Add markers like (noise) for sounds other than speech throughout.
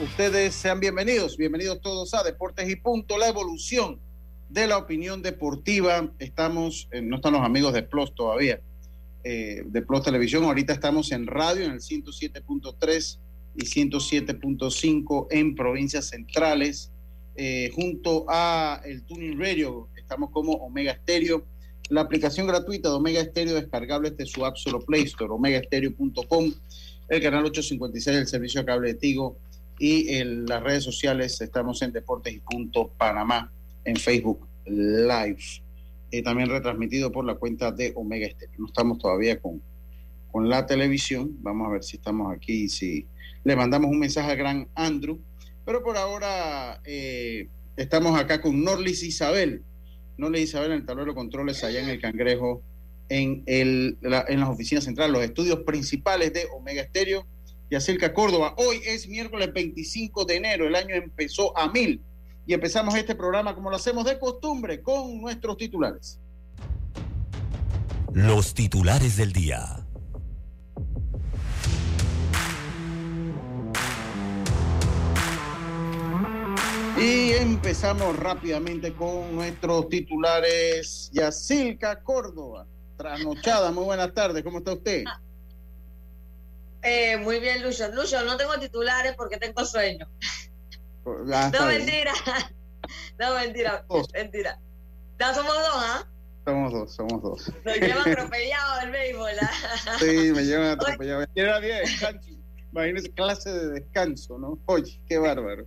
Ustedes, sean bienvenidos, bienvenidos todos a Deportes y Punto, la evolución de la opinión deportiva. Estamos, no están los amigos de PLOS todavía, eh, de PLOS Televisión, ahorita estamos en radio en el 107.3 y 107.5 en provincias centrales, eh, junto a el Tuning Radio, estamos como Omega Stereo. La aplicación gratuita de Omega Stereo descargable desde su app solo Play Store, omegastereo.com el canal 856 del servicio cable de Tigo y en las redes sociales estamos en Deportes y Punto Panamá en Facebook Live. y también retransmitido por la cuenta de Omega Estéreo. No estamos todavía con, con la televisión. Vamos a ver si estamos aquí y si le mandamos un mensaje al gran Andrew. Pero por ahora eh, estamos acá con Norlis Isabel. Norlis Isabel en el tablero de controles allá en el Cangrejo en, el, en las oficinas centrales, los estudios principales de Omega Estéreo y Acerca Córdoba. Hoy es miércoles 25 de enero, el año empezó a mil y empezamos este programa como lo hacemos de costumbre con nuestros titulares. Los titulares del día. Y empezamos rápidamente con nuestros titulares. Yacilca Córdoba trasnochada. Muy buenas tardes, ¿cómo está usted? Eh, muy bien, Lucho. Lucho, no tengo titulares porque tengo sueño. no, mentira. No, mentira. Mentira. No, somos dos, ¿ah? Somos dos, somos dos. Nos llevan atropellado el béisbol. ¿ah? Sí, me llevan atropellado. Era día de descanso. Imagínese clase de descanso, ¿no? Oye, qué bárbaro.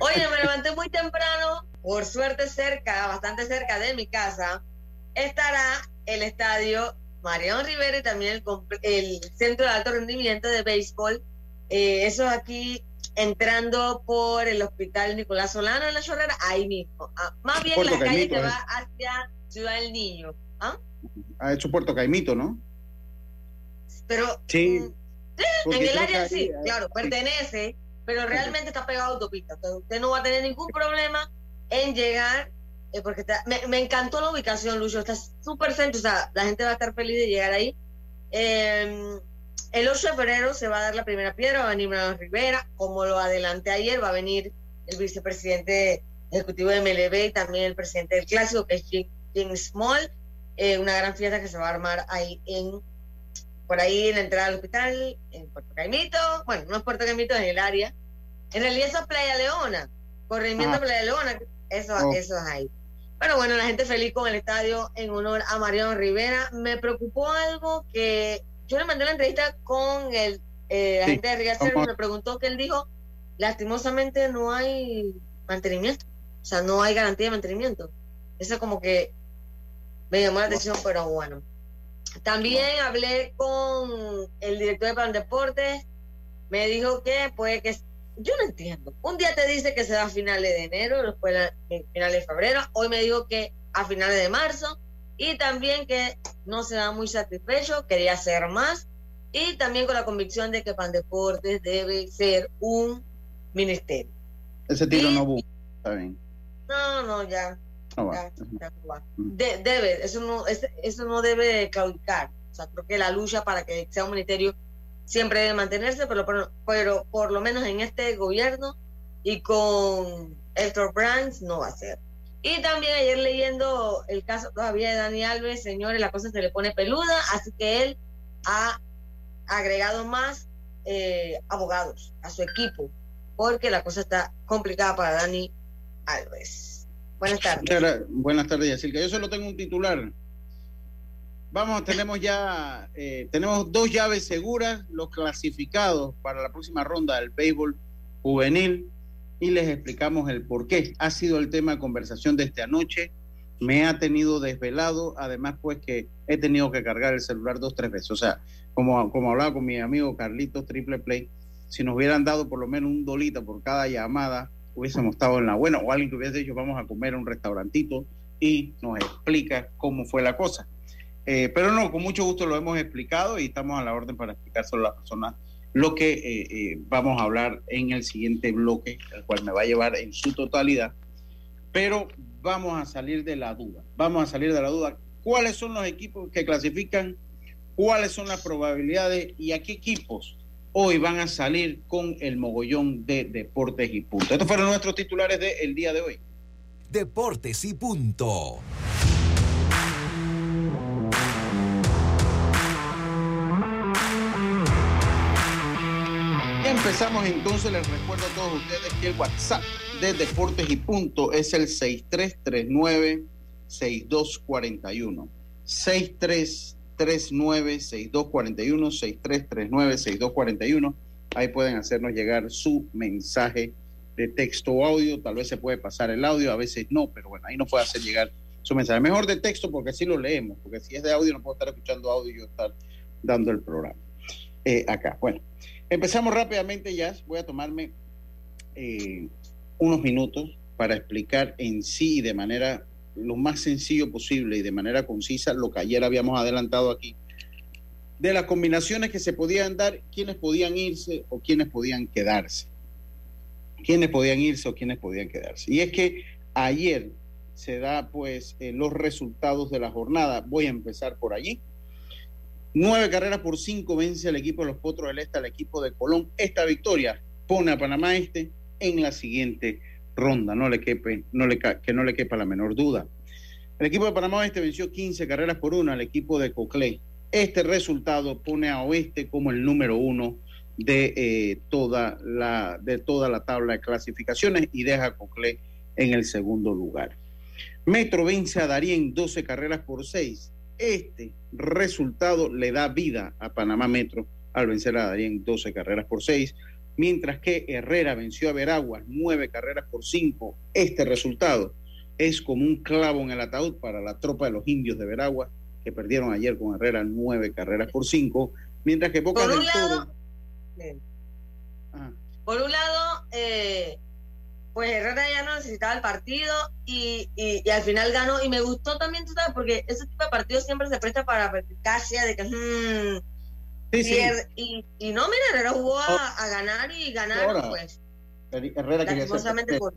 Oye, me levanté muy temprano, por suerte cerca, bastante cerca de mi casa, estará el estadio Mariano Rivera y también el, Centro de Alto Rendimiento de Béisbol. Eh, eso aquí entrando por el Hospital Nicolás Solano en la Chorrera, ahí mismo. Ah, más bien la calle que va hacia Ciudad del Niño. ¿ah? Ha hecho Puerto Caimito, ¿no? Pero sí, mm, en el área sí, claro, pertenece, pero realmente está pegado a autopista. usted no va a tener ningún problema en llegar eh, porque me, encantó la ubicación, Lucho, está súper centro, o sea, la gente va a estar feliz de llegar ahí. Em, el 8 de febrero se va a dar la primera piedra, va a venir Manuel Rivera, como lo adelanté ayer, va a venir el vicepresidente ejecutivo de MLB y también el presidente del clásico, que es Jim, Small, eh, una gran fiesta que se va a armar ahí en por ahí en la entrada al hospital, en Puerto Caimito, bueno, no es Puerto Caimito, en el área. En realidad eso es Playa Leona, corrimiento ah. Playa Leona, eso, oh. eso es ahí. Pero bueno, la gente feliz con el estadio en honor a Mariano Rivera. Me preocupó algo que yo le mandé la entrevista con el eh, agente de Riga y me preguntó que él dijo, lastimosamente no hay mantenimiento, o sea, no hay garantía de mantenimiento. Eso como que me llamó la atención, pero bueno. También hablé con el director de Plan Deportes, me dijo que puede que yo no entiendo. Un día te dice que se da a finales de enero, después a finales de febrero. Hoy me dijo que a finales de marzo. Y también que no se da muy satisfecho, quería hacer más. Y también con la convicción de que Pandeportes debe ser un ministerio. Ese tiro no hubo. Está bien. No, no, ya. debe, eso no, eso no debe claudicar. O sea, creo que la lucha para que sea un ministerio siempre debe mantenerse, pero, pero, por lo menos en este gobierno y con Héctor Brands no va a ser. Y también ayer leyendo el caso todavía de Dani Alves, señores, la cosa se le pone peluda, así que él ha agregado más eh, abogados a su equipo, porque la cosa está complicada para Dani Alves. Buenas tardes. Buenas tardes, Yacirca. Yo solo tengo un titular. Vamos, tenemos ya, eh, tenemos dos llaves seguras, los clasificados para la próxima ronda del béisbol juvenil y les explicamos el por qué. Ha sido el tema de conversación de esta noche. Me ha tenido desvelado, además pues que he tenido que cargar el celular dos, tres veces. O sea, como, como hablaba con mi amigo Carlitos Triple Play, si nos hubieran dado por lo menos un dolita por cada llamada, hubiésemos estado en la buena, o alguien que hubiese dicho vamos a comer a un restaurantito y nos explica cómo fue la cosa. Eh, pero no, con mucho gusto lo hemos explicado y estamos a la orden para explicárselo a las personas lo que eh, eh, vamos a hablar en el siguiente bloque, el cual me va a llevar en su totalidad. Pero vamos a salir de la duda. Vamos a salir de la duda. ¿Cuáles son los equipos que clasifican? ¿Cuáles son las probabilidades? ¿Y a qué equipos hoy van a salir con el mogollón de deportes y puntos? Estos fueron nuestros titulares del día de hoy. Deportes y punto. Empezamos entonces, les recuerdo a todos ustedes que el WhatsApp de Deportes y Punto es el 6339-6241. 6339-6241, 6339-6241. Ahí pueden hacernos llegar su mensaje de texto o audio. Tal vez se puede pasar el audio, a veces no, pero bueno, ahí nos puede hacer llegar su mensaje. Mejor de texto porque así lo leemos, porque si es de audio no puedo estar escuchando audio y yo estar dando el programa. Eh, acá, bueno. Empezamos rápidamente ya. Voy a tomarme eh, unos minutos para explicar en sí de manera lo más sencillo posible y de manera concisa lo que ayer habíamos adelantado aquí de las combinaciones que se podían dar, quiénes podían irse o quiénes podían quedarse. Quiénes podían irse o quiénes podían quedarse. Y es que ayer se da pues eh, los resultados de la jornada. Voy a empezar por allí. Nueve carreras por cinco vence al equipo de los Potros del Este al equipo de Colón. Esta victoria pone a Panamá Este en la siguiente ronda, no le quepe, no le, que no le quepa la menor duda. El equipo de Panamá Este venció 15 carreras por una al equipo de Coclé. Este resultado pone a Oeste como el número uno de, eh, toda, la, de toda la tabla de clasificaciones y deja a Coclé en el segundo lugar. Metro vence a Darien 12 carreras por seis este resultado le da vida a Panamá Metro al vencer a Darien 12 carreras por 6, mientras que Herrera venció a Veraguas 9 carreras por 5. Este resultado es como un clavo en el ataúd para la tropa de los indios de Veraguas, que perdieron ayer con Herrera 9 carreras por 5, mientras que Bocas del Toro... Por un lado, eh, pues Herrera ya no necesitaba el partido y, y, al final ganó. Y me gustó también, tú sabes, porque ese tipo de partidos siempre se presta para perspicacia de que. Hmm, y, y, no, mira, Herrera jugó a, oh. ganar y ganar, pues. Herrera quería, ser tercero.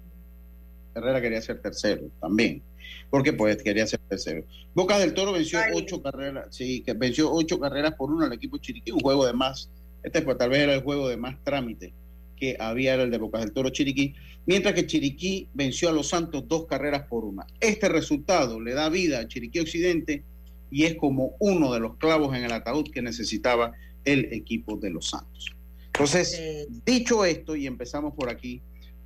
Herrera quería ser tercero también. Porque pues quería ser tercero. Boca del Toro venció ocho carreras, sí, que venció ocho carreras por uno al equipo Chiriquí, un juego de más. Este pues tal vez era el juego de más trámite que había era el de Bocas del Toro Chiriquí, mientras que Chiriquí venció a los Santos dos carreras por una. Este resultado le da vida a Chiriquí Occidente y es como uno de los clavos en el ataúd que necesitaba el equipo de los Santos. Entonces, dicho esto, y empezamos por aquí,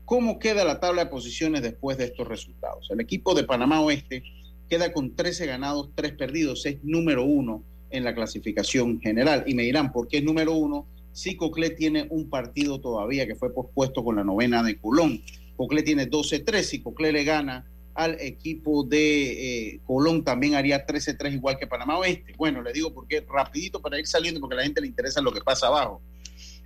¿cómo queda la tabla de posiciones después de estos resultados? El equipo de Panamá Oeste queda con 13 ganados, 3 perdidos, es número uno en la clasificación general. Y me dirán, ¿por qué es número uno? Sí, Coclé tiene un partido todavía que fue pospuesto con la novena de Colón. Coclé tiene 12-3. Si Coclé le gana al equipo de eh, Colón, también haría 13-3 igual que Panamá Oeste. Bueno, le digo porque rapidito para ir saliendo, porque a la gente le interesa lo que pasa abajo.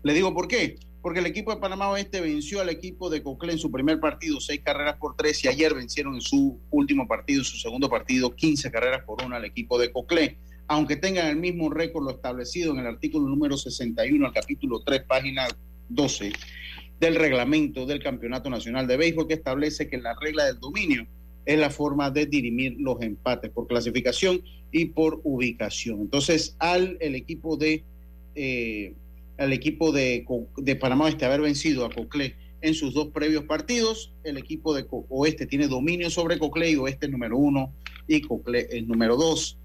Le digo por qué. Porque el equipo de Panamá Oeste venció al equipo de Coclé en su primer partido, seis carreras por tres, y ayer vencieron en su último partido, en su segundo partido, 15 carreras por una al equipo de Coclé aunque tengan el mismo récord lo establecido en el artículo número 61 al capítulo 3, página 12 del reglamento del Campeonato Nacional de Béisbol, que establece que la regla del dominio es la forma de dirimir los empates por clasificación y por ubicación. Entonces, al el equipo de eh, al equipo de, de Panamá este haber vencido a Coclé en sus dos previos partidos, el equipo de Oeste tiene dominio sobre Coclé y Oeste es número uno y Coclé es número dos.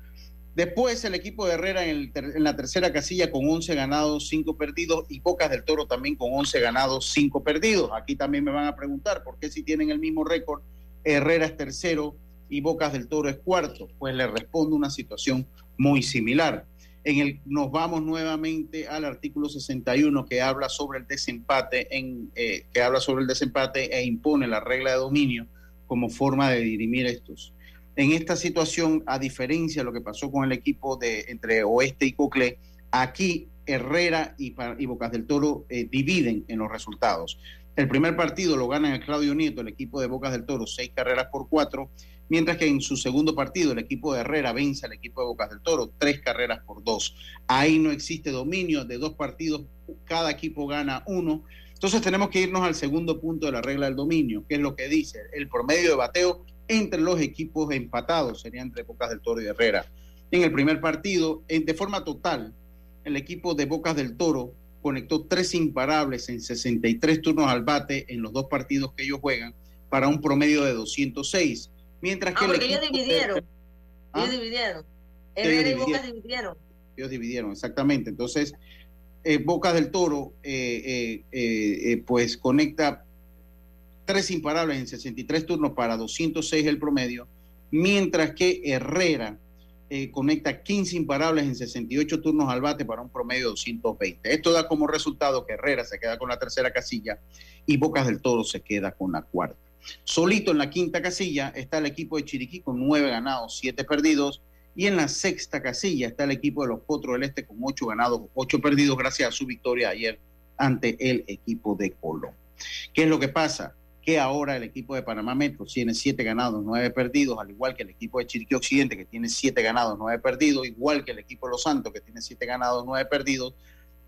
Después el equipo de Herrera en, la tercera casilla con 11 ganados, 5 perdidos y Bocas del Toro también con 11 ganados, 5 perdidos. Aquí también me van a preguntar por qué si tienen el mismo récord, Herrera es tercero y Bocas del Toro es cuarto. Pues le respondo una situación muy similar. En el, nos vamos nuevamente al artículo 61 que habla sobre el desempate, en, eh, que habla sobre el desempate e impone la regla de dominio como forma de dirimir estos. En esta situación, a diferencia de lo que pasó con el equipo de entre Oeste y Cocle, aquí Herrera y, Bocas del Toro eh, dividen en los resultados. El primer partido lo gana el Claudio Nieto, el equipo de Bocas del Toro, seis carreras por cuatro, mientras que en su segundo partido el equipo de Herrera vence al equipo de Bocas del Toro, tres carreras por dos. Ahí no existe dominio de dos partidos, cada equipo gana uno. Entonces tenemos que irnos al segundo punto de la regla del dominio, que es lo que dice el promedio de bateo entre los equipos empatados, serían entre Bocas del Toro y Herrera. En el primer partido, de forma total, el equipo de Bocas del Toro conectó tres imparables en 63 turnos al bate en los dos partidos que ellos juegan para un promedio de 206. Mientras que ah, porque ellos dividieron. ¿Ah? Ellos dividieron. Herrera y Bocas dividieron. Ellos dividieron, exactamente. Entonces, eh, Bocas del Toro, eh, eh, pues conecta tres imparables en 63 turnos para 206 el promedio, mientras que Herrera eh, conecta 15 imparables en 68 turnos al bate para un promedio de 220. Esto da como resultado que Herrera se queda con la tercera casilla y Bocas del Toro se queda con la cuarta. Solito en la quinta casilla está el equipo de Chiriquí con nueve ganados, siete perdidos. Y en la sexta casilla está el equipo de los Potros del Este con ocho ganados, ocho perdidos gracias a su victoria ayer ante el equipo de Colón. ¿Qué es lo que pasa? Que ahora el equipo de Panamá Metro tiene siete ganados, nueve perdidos, al igual que el equipo de Chiriquí Occidente, que tiene siete ganados, nueve perdidos, igual que el equipo de Los Santos, que tiene siete ganados, nueve perdidos,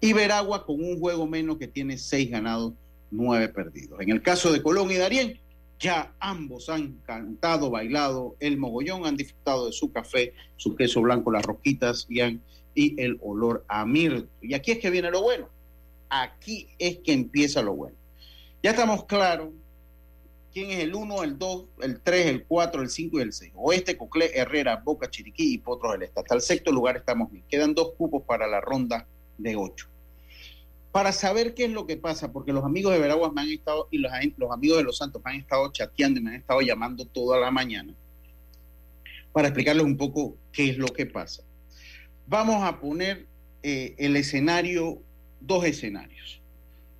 y Veragua con un juego menos que tiene seis ganados, nueve perdidos. En el caso de Colón y Darién, ya ambos han cantado, bailado el mogollón, han disfrutado de su café, su queso blanco, las roquitas y, y el olor a mirto. Y aquí es que viene lo bueno. Aquí es que empieza lo bueno. Ya estamos claros quién es el 1, el 2, el 3, el 4, el 5 y el 6. Oeste, Coclé, Herrera, Boca, Chiriquí y Potros del Este. Hasta el sexto lugar estamos bien. Quedan dos cupos para la ronda de 8. Para saber qué es lo que pasa, porque los amigos de Veraguas me han estado, y los, amigos de Los Santos me han estado chateando y me han estado llamando toda la mañana, para explicarles un poco qué es lo que pasa. Vamos a poner eh, el escenario, dos escenarios.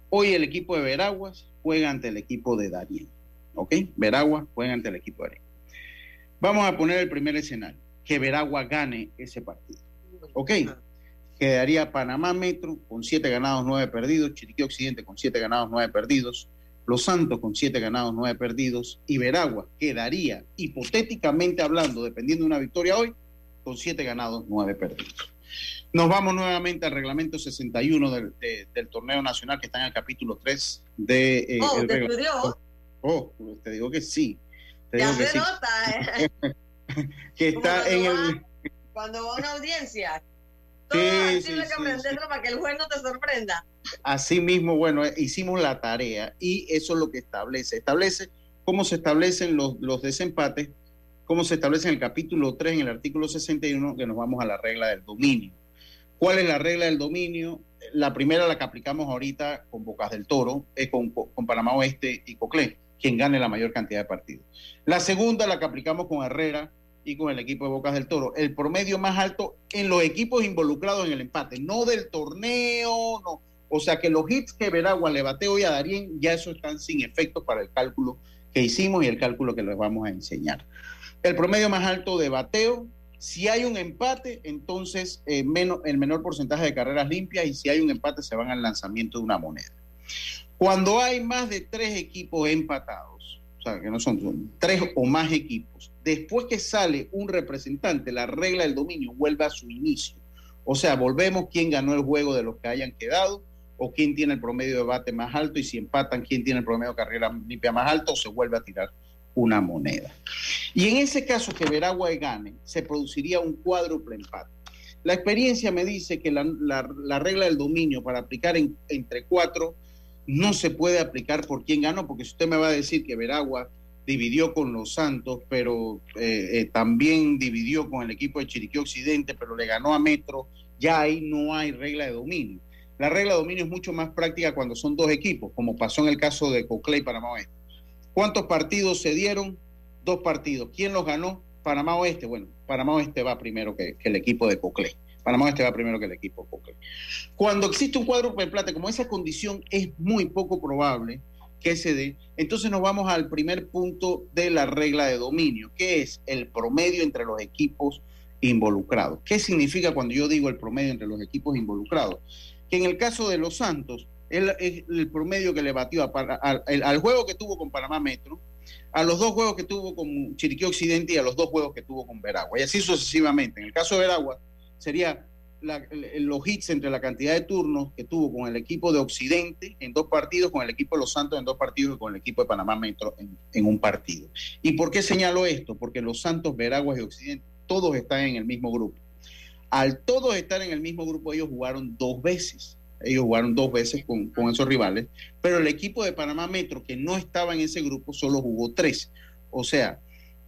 Hoy el equipo de Veraguas juega ante el equipo de Darien. ¿Ok? Veragua juega ante el equipo de Vamos a poner el primer escenario, que Veragua gane ese partido. ¿Ok? Quedaría Panamá Metro con siete ganados, nueve perdidos, Chiriquí Occidente con siete ganados, nueve perdidos, Los Santos con siete ganados, nueve perdidos, y Veragua quedaría, hipotéticamente hablando, dependiendo de una victoria hoy, con siete ganados, nueve perdidos. Nos vamos nuevamente al reglamento 61 del, del torneo nacional que está en el capítulo 3 de... Eh, oh, el Oh, te digo que sí. Te ya se nota, ¿eh? (laughs) que (laughs) está en el. Cuando va a una audiencia. Todo sí, sí, que para que el juez no te sorprenda. Así mismo, bueno, hicimos la tarea y eso es lo que establece. Establece cómo se establecen los, los desempates, cómo se establece en el capítulo 3, en el artículo 61, que nos vamos a la regla del dominio. ¿Cuál es la regla del dominio? La primera, la que aplicamos ahorita con Bocas del Toro, es con, con Panamá Oeste y Coclé quien gane la mayor cantidad de partidos. La segunda, la que aplicamos con Herrera y con el equipo de Bocas del Toro, el promedio más alto en los equipos involucrados en el empate, no del torneo, no. O sea que los hits que Veragua le bate hoy a Darien, ya eso están sin efecto para el cálculo que hicimos y el cálculo que les vamos a enseñar. El promedio más alto de bateo, si hay un empate, entonces eh, menos, el menor porcentaje de carreras limpias y si hay un empate se van al lanzamiento de una moneda. Cuando hay más de tres equipos empatados, o sea, que no son, tres o más equipos, después que sale un representante, la regla del dominio vuelve a su inicio. O sea, volvemos quién ganó el juego de los que hayan quedado o quién tiene el promedio de bate más alto y si empatan, quién tiene el promedio de carrera limpia más alto o se vuelve a tirar una moneda. Y en ese caso que Veragua gane, se produciría un cuádruple empate. La experiencia me dice que la, regla del dominio para aplicar entre cuatro no se puede aplicar por quién ganó, porque si usted me va a decir que Veragua dividió con los Santos, pero eh, eh, también dividió con el equipo de Chiriquí Occidente, pero le ganó a Metro, ya ahí no hay regla de dominio. La regla de dominio es mucho más práctica cuando son dos equipos, como pasó en el caso de Coclé y Panamá Oeste. ¿Cuántos partidos se dieron? Dos partidos. ¿Quién los ganó? Panamá Oeste. Bueno, Panamá Oeste va primero que, el equipo de Coclé. Panamá Oeste va primero que el equipo Coclé. Cuando existe un cuadro de plata, como esa condición es muy poco probable, que se dé. Entonces nos vamos al primer punto de la regla de dominio, que es el promedio entre los equipos involucrados. ¿Qué significa cuando yo digo el promedio entre los equipos involucrados? Que en el caso de los Santos, es el, promedio que le batió al, juego que tuvo con Panamá Metro, a los dos juegos que tuvo con Chiriquí Occidente y a los dos juegos que tuvo con Veragua. Y así sucesivamente. En el caso de Veragua, sería los hits entre la cantidad de turnos que tuvo con el equipo de Occidente en dos partidos, con el equipo de Los Santos en dos partidos y con el equipo de Panamá Metro en, un partido. ¿Y por qué señalo esto? Porque Los Santos, Veraguas y Occidente, todos están en el mismo grupo. Al todos estar en el mismo grupo, ellos jugaron dos veces. Ellos jugaron dos veces con, con esos rivales, pero el equipo de Panamá Metro, que no estaba en ese grupo, solo jugó tres. O sea,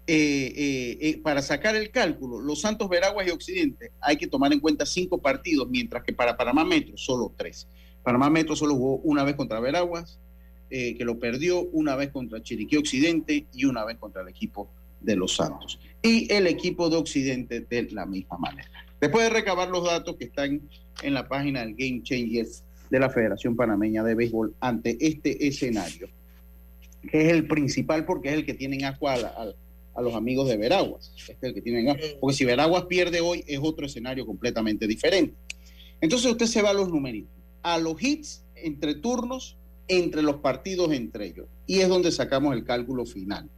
eh, eh, eh, para sacar el cálculo, los Santos Veraguas y Occidente hay que tomar en cuenta cinco partidos, mientras que para Panamá Metro solo tres. Panamá Metro solo jugó una vez contra Veraguas, que lo perdió, una vez contra Chiriquí Occidente y una vez contra el equipo de los Santos. Y el equipo de Occidente de la misma manera. Después de recabar los datos que están en la página del Game Changers de la Federación Panameña de Béisbol ante este escenario, que es el principal porque es el que tienen agua al a los amigos de Veraguas. Este que tienen, porque si Veraguas pierde hoy es otro escenario completamente diferente. Entonces usted se va a los numeritos, a los hits entre turnos, entre los partidos entre ellos. Y es donde sacamos el cálculo final.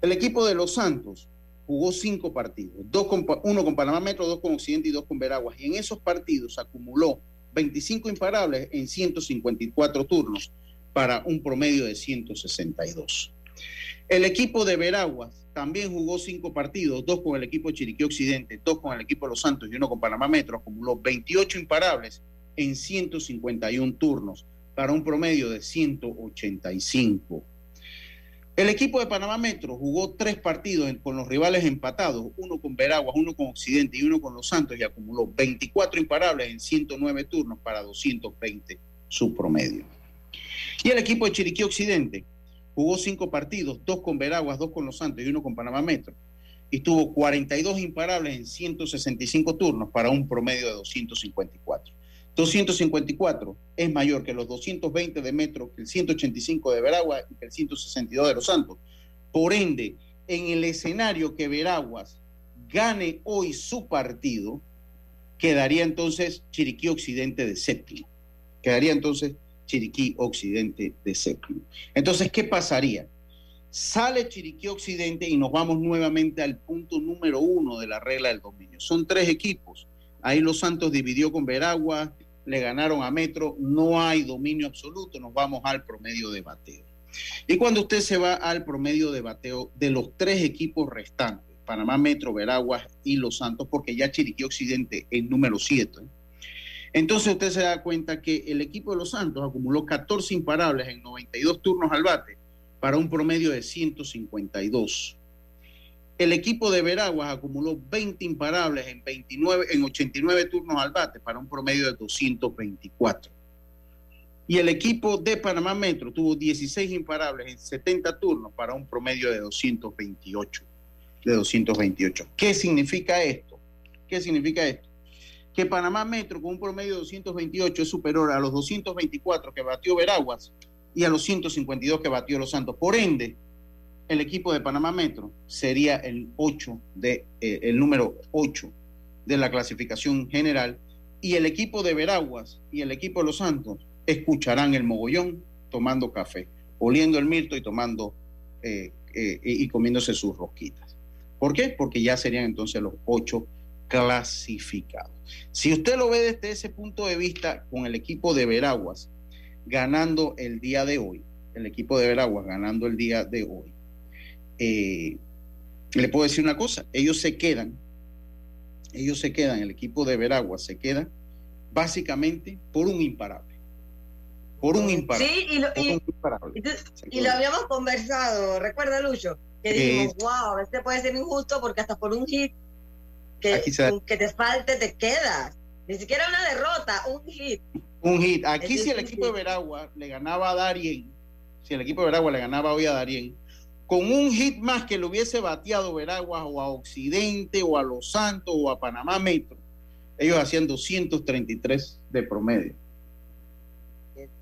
El equipo de los Santos jugó cinco partidos, dos con, uno con Panamá Metro, dos con Occidente y dos con Veraguas. Y en esos partidos acumuló 25 imparables en 154 turnos para un promedio de 162. El equipo de Veraguas también jugó cinco partidos, dos con el equipo de Chiriquí Occidente, dos con el equipo de Los Santos y uno con Panamá Metro, acumuló 28 imparables en 151 turnos para un promedio de 185. El equipo de Panamá Metro jugó tres partidos con los rivales empatados, uno con Veraguas, uno con Occidente y uno con Los Santos y acumuló 24 imparables en 109 turnos para 220 su promedio. Y el equipo de Chiriquí Occidente Jugó cinco partidos, dos con Veraguas, dos con Los Santos y uno con Panamá Metro. Y tuvo 42 imparables en 165 turnos para un promedio de 254. 254 es mayor que los 220 de Metro, que el 185 de Veraguas y que el 162 de Los Santos. Por ende, en el escenario que Veraguas gane hoy su partido, quedaría entonces Chiriquí Occidente de séptimo. Quedaría entonces Chiriquí Occidente de séptimo. Entonces, ¿qué pasaría? Sale Chiriquí Occidente y nos vamos nuevamente al punto número uno de la regla del dominio. Son tres equipos. Ahí Los Santos dividió con Veragua, le ganaron a Metro, no hay dominio absoluto, nos vamos al promedio de bateo. Y cuando usted se va al promedio de bateo de los tres equipos restantes, Panamá Metro, Veraguas y Los Santos, porque ya Chiriquí Occidente es número siete, entonces usted se da cuenta que el equipo de los Santos acumuló 14 imparables en 92 turnos al bate para un promedio de 152. El equipo de Veraguas acumuló 20 imparables en, 29, en 89 turnos al bate para un promedio de 224. Y el equipo de Panamá Metro tuvo 16 imparables en 70 turnos para un promedio de 228. De 228. ¿Qué significa esto? ¿Qué significa esto? Que Panamá Metro con un promedio de 228 es superior a los 224 que batió Veraguas y a los 152 que batió Los Santos. Por ende, el equipo de Panamá Metro sería el 8 de eh, el número 8 de la clasificación general y el equipo de Veraguas y el equipo de Los Santos escucharán el mogollón tomando café, oliendo el mirto y tomando eh, eh, y comiéndose sus rosquitas. ¿Por qué? Porque ya serían entonces los 8 clasificados. Si usted lo ve desde ese punto de vista con el equipo de Veraguas ganando el día de hoy, el equipo de Veraguas ganando el día de hoy, eh, le puedo decir una cosa, ellos se quedan, ellos se quedan, el equipo de Veraguas se queda básicamente por un imparable. por un imparable. Sí, y lo, y, lo habíamos conversado, recuerda Lucho, que dijimos, wow, este puede ser injusto porque hasta por un hit que, que te falte te quedas. Ni siquiera una derrota, un hit. Un hit. Aquí si el equipo de Veragua le ganaba a Darien, si el equipo de Veragua le ganaba hoy a Darien, con un hit más que le hubiese bateado Veragua o a Occidente o a Los Santos o a Panamá Metro, ellos hacían 233 de promedio.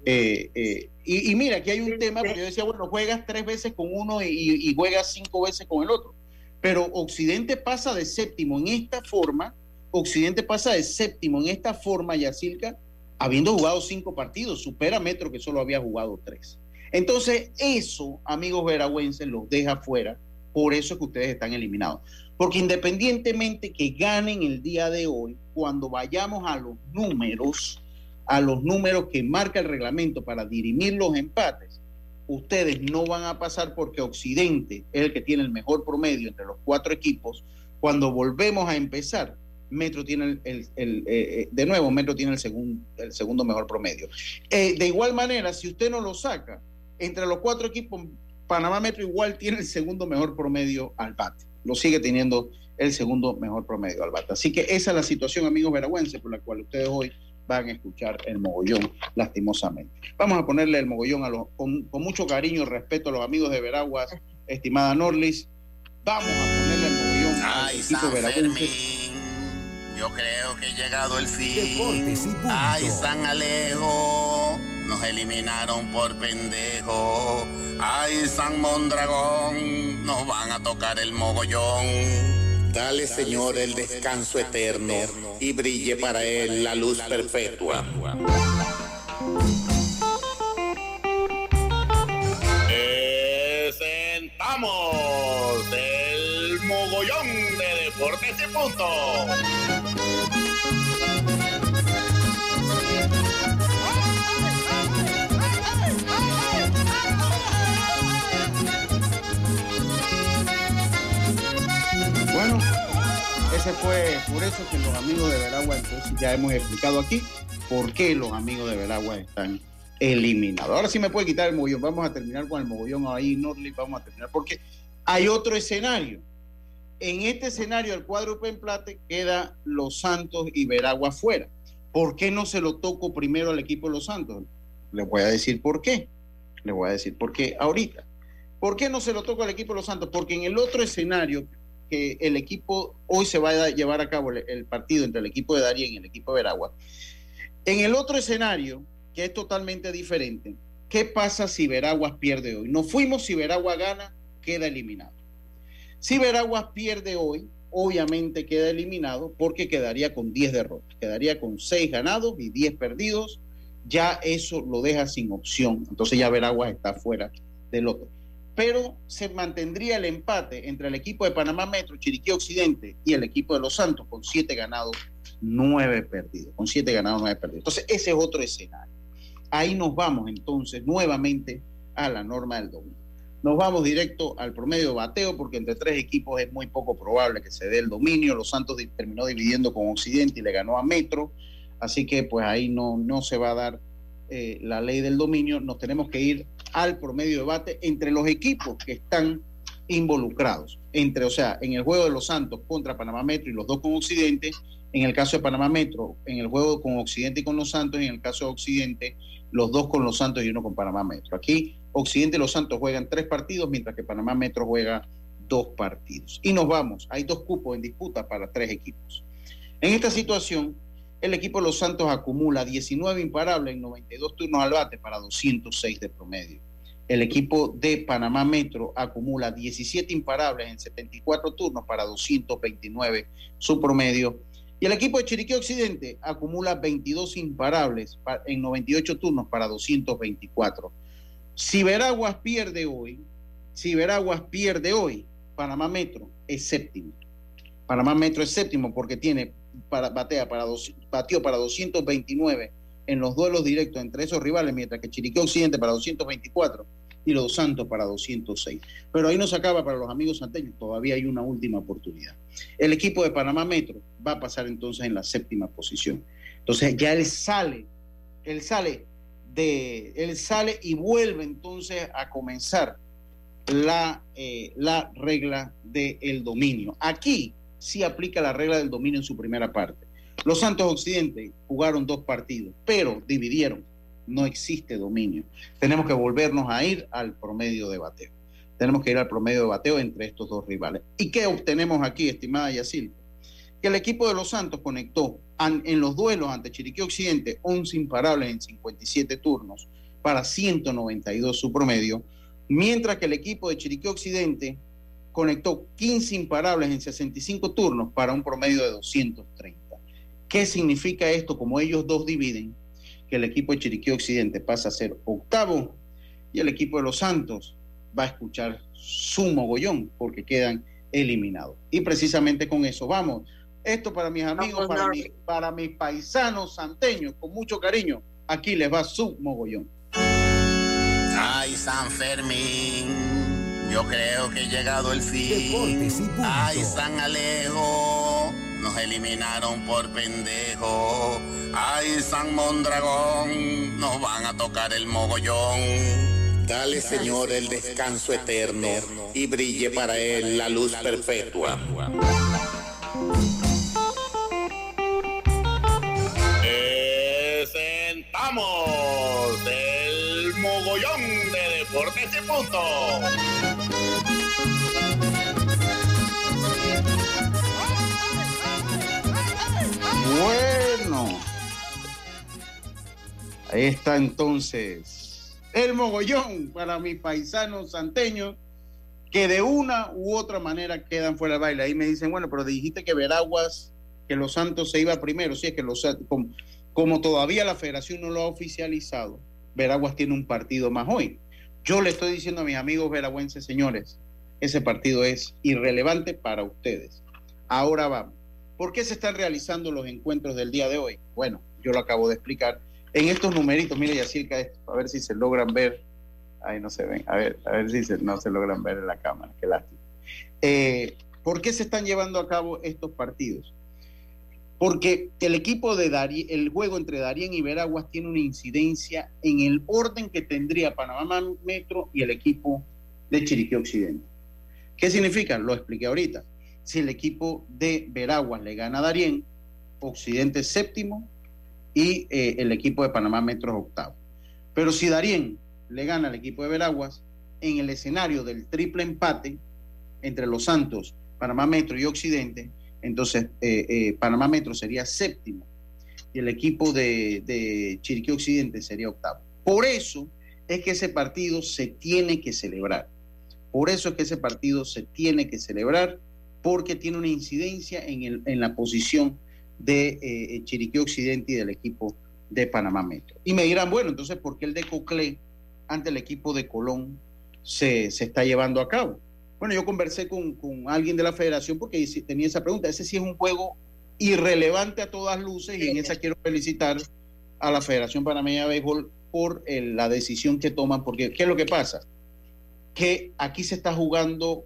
Eh, eh, y, mira, aquí hay un tema, porque yo decía, bueno, juegas tres veces con uno y, juegas cinco veces con el otro. Pero Occidente pasa de séptimo en esta forma, Occidente pasa de séptimo en esta forma, Yacilca, habiendo jugado cinco partidos, supera Metro que solo había jugado tres. Entonces, eso, amigos veragüenses, los deja fuera, por eso es que ustedes están eliminados. Porque independientemente que ganen el día de hoy, cuando vayamos a los números, a los números que marca el reglamento para dirimir los empates, ustedes no van a pasar porque Occidente es el que tiene el mejor promedio entre los cuatro equipos. Cuando volvemos a empezar, Metro tiene el, eh, eh, de nuevo, Metro tiene el, segundo el segundo mejor promedio. Eh, de igual manera, si usted no lo saca, entre los cuatro equipos, Panamá Metro igual tiene el segundo mejor promedio al bate. Lo sigue teniendo el segundo mejor promedio al bate. Así que esa es la situación, amigos veragüenses, por la cual ustedes hoy van a escuchar el mogollón, lastimosamente. Vamos a ponerle el mogollón a los, con, mucho cariño y respeto a los amigos de Veraguas, estimada Norlis. Vamos a ponerle el mogollón Ay, equipo Fermín, yo creo que ha llegado el fin. Ay, San Alejo, nos eliminaron por pendejo. Ay, San Mondragón, nos van a tocar el mogollón. Dale, Señor, el descanso eterno y brille para él la luz perpetua. Presentamos el mogollón de deportes y punto. Fue por eso que los amigos de Veragua, entonces ya hemos explicado aquí por qué los amigos de Veragua están eliminados. Ahora sí me puede quitar el mogollón. Vamos a terminar con el mogollón ahí, Norley, vamos a terminar porque hay otro escenario. En este escenario, el cuadro Plate queda Los Santos y Veragua fuera. ¿Por qué no se lo toco primero al equipo de Los Santos? Le voy a decir por qué. Le voy a decir por qué ahorita. ¿Por qué no se lo toco al equipo de Los Santos? Porque en el otro escenario, que el equipo, hoy se va a llevar a cabo el, partido entre el equipo de Darien y el equipo de Veragua. En el otro escenario, que es totalmente diferente, ¿qué pasa si Veraguas pierde hoy? No fuimos, si Veraguas gana, queda eliminado. Si Veraguas pierde hoy, obviamente queda eliminado porque quedaría con 10 derrotas, quedaría con 6 ganados y 10 perdidos. Ya eso lo deja sin opción. Entonces ya Veraguas está fuera del otro pero se mantendría el empate entre el equipo de Panamá Metro, Chiriquí Occidente y el equipo de Los Santos con siete ganados, nueve perdidos, con siete ganados, nueve perdidos. Entonces, ese es otro escenario. Ahí nos vamos entonces nuevamente a la norma del domingo. Nos vamos directo al promedio de bateo porque entre tres equipos es muy poco probable que se dé el dominio. Los Santos terminó dividiendo con Occidente y le ganó a Metro. Así que pues ahí no, no se va a dar eh, la ley del dominio. Nos tenemos que ir al promedio de bate entre los equipos que están involucrados. Entre, o sea, en el juego de los Santos contra Panamá Metro y los dos con Occidente, en el caso de Panamá Metro, en el juego con Occidente y con los Santos, en el caso de Occidente, los dos con los Santos y uno con Panamá Metro. Aquí Occidente y los Santos juegan tres partidos, mientras que Panamá Metro juega dos partidos. Y nos vamos, hay dos cupos en disputa para tres equipos. En esta situación, el equipo de los Santos acumula 19 imparables en 92 turnos al bate para 206 de promedio. El equipo de Panamá Metro acumula 17 imparables en 74 turnos para 229 su promedio. Y el equipo de Chiriquí Occidente acumula 22 imparables en 98 turnos para 224. Si Veraguas pierde hoy, si Veraguas pierde hoy, Panamá Metro es séptimo. Panamá Metro es séptimo porque tiene para, batea para dos, batió para 229 en los duelos directos entre esos rivales, mientras que Chiriquí Occidente para 224 y Los Santos para 206. Pero ahí no se acaba para los amigos santeños, todavía hay una última oportunidad. El equipo de Panamá Metro va a pasar entonces en la séptima posición. Entonces ya él sale, él sale de, él sale y vuelve entonces a comenzar la, eh, la regla del dominio. Aquí sí aplica la regla del dominio en su primera parte. Los Santos Occidente jugaron dos partidos, pero dividieron. No existe dominio. Tenemos que volvernos a ir al promedio de bateo. Tenemos que ir al promedio de bateo entre estos dos rivales. ¿Y qué obtenemos aquí, estimada Yacil? Que el equipo de los Santos conectó en los duelos ante Chiriquí Occidente 11 imparables en 57 turnos para 192 su promedio, mientras que el equipo de Chiriquí Occidente conectó 15 imparables en 65 turnos para un promedio de 230. ¿Qué significa esto? Como ellos dos dividen, que el equipo de Chiriquí Occidente pasa a ser octavo y el equipo de los Santos va a escuchar su mogollón porque quedan eliminados. Y precisamente con eso vamos. Esto para mis amigos, para, para mis paisanos santeños, con mucho cariño, aquí les va su mogollón. Ay, San Fermín, yo creo que he llegado el fin. Ay, San Alejo nos eliminaron por pendejo. Ay, San Mondragón, nos van a tocar el mogollón. Dale, Señor, el descanso eterno y brille para él la luz perpetua. Presentamos el mogollón de deportes y punto. Bueno, ahí está entonces el mogollón para mis paisanos santeños que de una u otra manera quedan fuera del baile. Ahí me dicen, bueno, pero dijiste que Veraguas, que Los Santos se iba primero. Sí, es que los, como, como todavía la federación no lo ha oficializado, Veraguas tiene un partido más hoy. Yo le estoy diciendo a mis amigos veragüenses, señores, ese partido es irrelevante para ustedes. Ahora vamos. ¿Por qué se están realizando los encuentros del día de hoy? Bueno, yo lo acabo de explicar. En estos numeritos, mire, y acerca esto, a ver si se logran ver. Ahí no se ven. A ver, a ver si se, no se logran ver en la cámara. Qué lástima. Eh, ¿Por qué se están llevando a cabo estos partidos? Porque el equipo de Darien, el juego entre Darien y Veraguas tiene una incidencia en el orden que tendría Panamá Metro y el equipo de Chiriquí Occidente. ¿Qué significa? Lo expliqué ahorita si el equipo de Veraguas le gana a Darien, Occidente séptimo y eh, el equipo de Panamá Metro octavo. Pero si Darien le gana al equipo de Veraguas, en el escenario del triple empate entre los Santos, Panamá Metro y Occidente, entonces eh, eh, Panamá Metro sería séptimo y el equipo de, de Chiriquí Occidente sería octavo. Por eso es que ese partido se tiene que celebrar. Por eso es que ese partido se tiene que celebrar porque tiene una incidencia en, el, en la posición de eh, Chiriquí Occidente y del equipo de Panamá Metro. Y me dirán, bueno, entonces, ¿por qué el de Coclé ante el equipo de Colón se, se está llevando a cabo? Bueno, yo conversé con, con, alguien de la federación porque tenía esa pregunta. Ese sí es un juego irrelevante a todas luces y en esa quiero felicitar a la Federación Panameña de Béisbol por la decisión que toman, porque ¿qué es lo que pasa? Que aquí se está jugando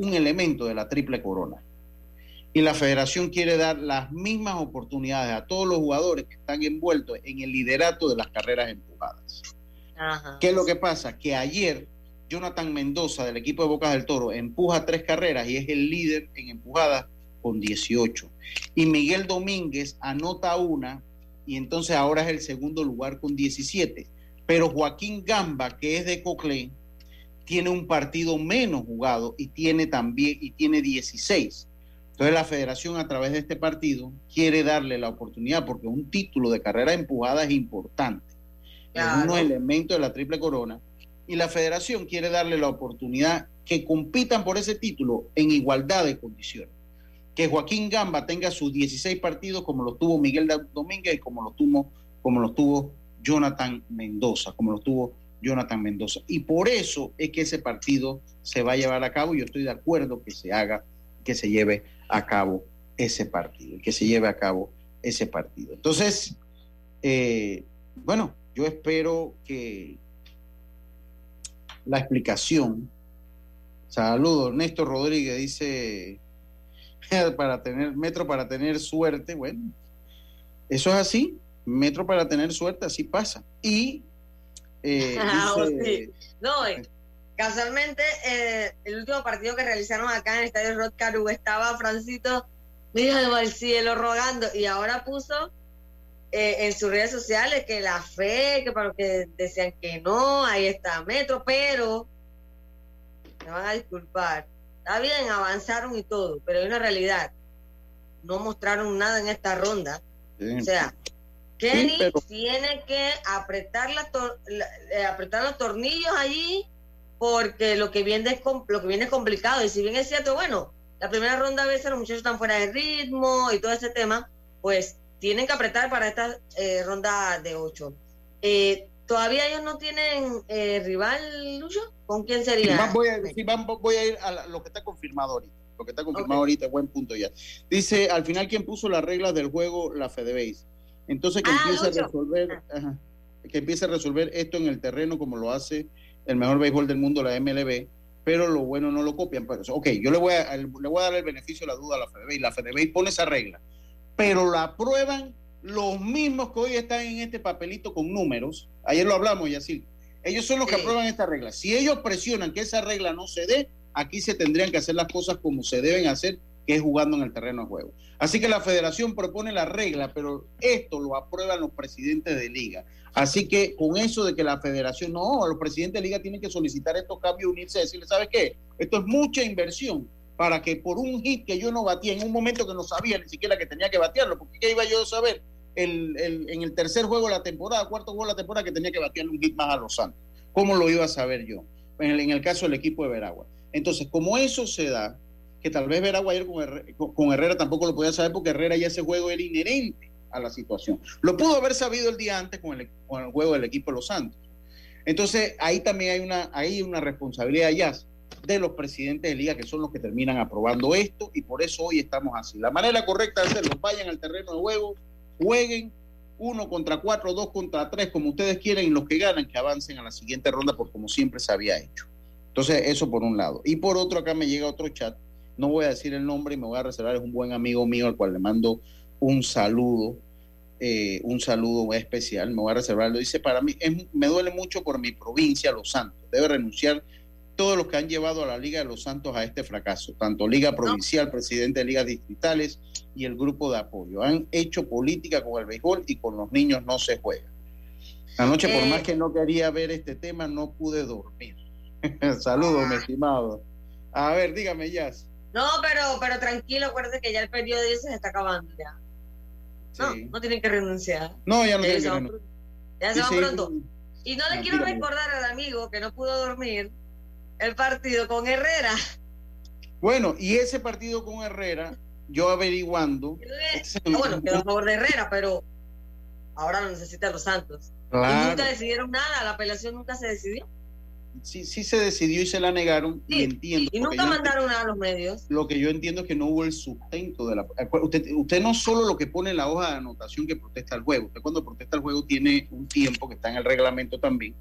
un elemento de la triple corona. Y la federación quiere dar las mismas oportunidades a todos los jugadores que están envueltos en el liderato de las carreras empujadas. ¿Qué es lo que pasa? Que ayer Jonathan Mendoza del equipo de Bocas del Toro empuja tres carreras y es el líder en empujadas con 18. Y Miguel Domínguez anota una y entonces ahora es el segundo lugar con 17. Pero Joaquín Gamba, que es de Coclé, tiene un partido menos jugado y tiene también y tiene 16. Entonces la federación a través de este partido quiere darle la oportunidad porque un título de carrera empujada es importante. Es un elemento de la triple corona y la federación quiere darle la oportunidad que compitan por ese título en igualdad de condiciones. Que Joaquín Gamba tenga sus 16 partidos como lo tuvo Miguel Domínguez y como lo tuvo, como lo tuvo Jonathan Mendoza, como lo tuvo Jonathan Mendoza. Y por eso es que ese partido se va a llevar a cabo. Yo estoy de acuerdo que se haga, que se lleve a cabo ese partido, que se lleve a cabo ese partido. Entonces, eh, bueno, yo espero que la explicación. Saludos, Néstor Rodríguez dice (laughs) para tener metro para tener suerte. Bueno, eso es así. Metro para tener suerte, así pasa. Y Eh, (laughs) ah, no, eh, casualmente eh, el último partido que realizaron acá en el Estadio Rod Caru estaba Francito, mira del cielo rogando y ahora puso en sus redes sociales que la fe, que para los que decían que no, ahí está Metro, pero me van a disculpar. Está bien, avanzaron y todo, pero hay una realidad. No mostraron nada en esta ronda. O sea, Kenny tiene que apretar, la eh, apretar los tornillos allí porque lo que, viene es lo que viene es complicado. Y si bien es cierto, bueno, la primera ronda a veces los muchachos están fuera de ritmo y todo ese tema, pues tienen que apretar para esta eh, ronda de ocho. Eh, ¿Todavía ellos no tienen rival, Lucho? ¿Con quién sería? voy, a, ir a lo que está confirmado ahorita. Lo que está confirmado ahorita, buen punto ya. Dice, al final, ¿quién puso las reglas del juego? La FedeBase. Entonces que ah, empiece a resolver, que empiece a resolver esto en el terreno como lo hace el mejor béisbol del mundo, la MLB, pero lo bueno no lo copian. Pues, ok, yo le voy a, le voy a dar el beneficio de la duda a la FedeBase. La FedeBase pone esa regla, pero la aprueban los mismos que hoy están en este papelito con números. Ayer lo hablamos, así Ellos son los que aprueban esta regla. Si ellos presionan que esa regla no se dé, aquí se tendrían que hacer las cosas como se deben hacer que es jugando en el terreno de juego. Así que la federación propone la regla, pero esto lo aprueban los presidentes de liga. Así que con eso de que la federación, no, los presidentes de liga tienen que solicitar estos cambios, unirse decirle, ¿sabes qué? Esto es mucha inversión para que por un hit que yo no batía en un momento que no sabía ni siquiera que tenía que batearlo, porque ¿qué iba yo a saber el, en el tercer juego de la temporada, cuarto juego de la temporada, que tenía que batearle un hit más a los Santos? ¿Cómo lo iba a saber yo? En el, en el caso del equipo de Veragua. Entonces, como eso se da, que tal vez Veragua ayer con, Herrera, tampoco lo podía saber porque Herrera ya ese juego era inherente a la situación. Lo pudo haber sabido el día antes con el, juego del equipo de los Santos. Entonces, ahí también hay una, hay una responsabilidad ya de los presidentes de liga que son los que terminan aprobando esto y por eso hoy estamos así. La manera correcta de hacerlo, vayan al terreno de juego, jueguen uno contra cuatro, dos contra tres, como ustedes quieren, y los que ganan que avancen a la siguiente ronda por como siempre se había hecho. Entonces, eso por un lado. Y por otro, acá me llega otro chat no voy a decir el nombre y me voy a reservar, es un buen amigo mío al cual le mando un saludo, eh, un saludo especial, me voy a reservarlo. Dice, para mí, me duele mucho por mi provincia, Los Santos. Debe renunciar todos los que han llevado a la Liga de los Santos a este fracaso, tanto Liga Provincial, presidente de Ligas Distritales y el grupo de apoyo. Han hecho política con el béisbol y con los niños no se juega. Anoche, por más eh. que no quería ver este tema, no pude dormir. (laughs) Saludos, mi estimado. A ver, dígame, Jazz. No, pero, pero tranquilo, acuérdate que ya el periodo de se está acabando ya. No, no tienen que renunciar. No, ya no tienen que renunciar. Ya se va pronto. Y no le quiero recordar al amigo que no pudo dormir el partido con Herrera. Bueno, y ese partido con Herrera, yo averiguando. (laughs) bueno, quedó a favor de Herrera, pero ahora lo necesitan los Santos. Y nunca decidieron nada, la apelación nunca se decidió sí, sí se decidió y se la negaron y entiendo. Y nunca mandaron a los medios. Lo que yo entiendo es que no hubo el sustento de la... Usted, usted no solo lo que pone en la hoja de anotación que protesta el juego, usted cuando protesta el juego tiene un tiempo que está en el reglamento también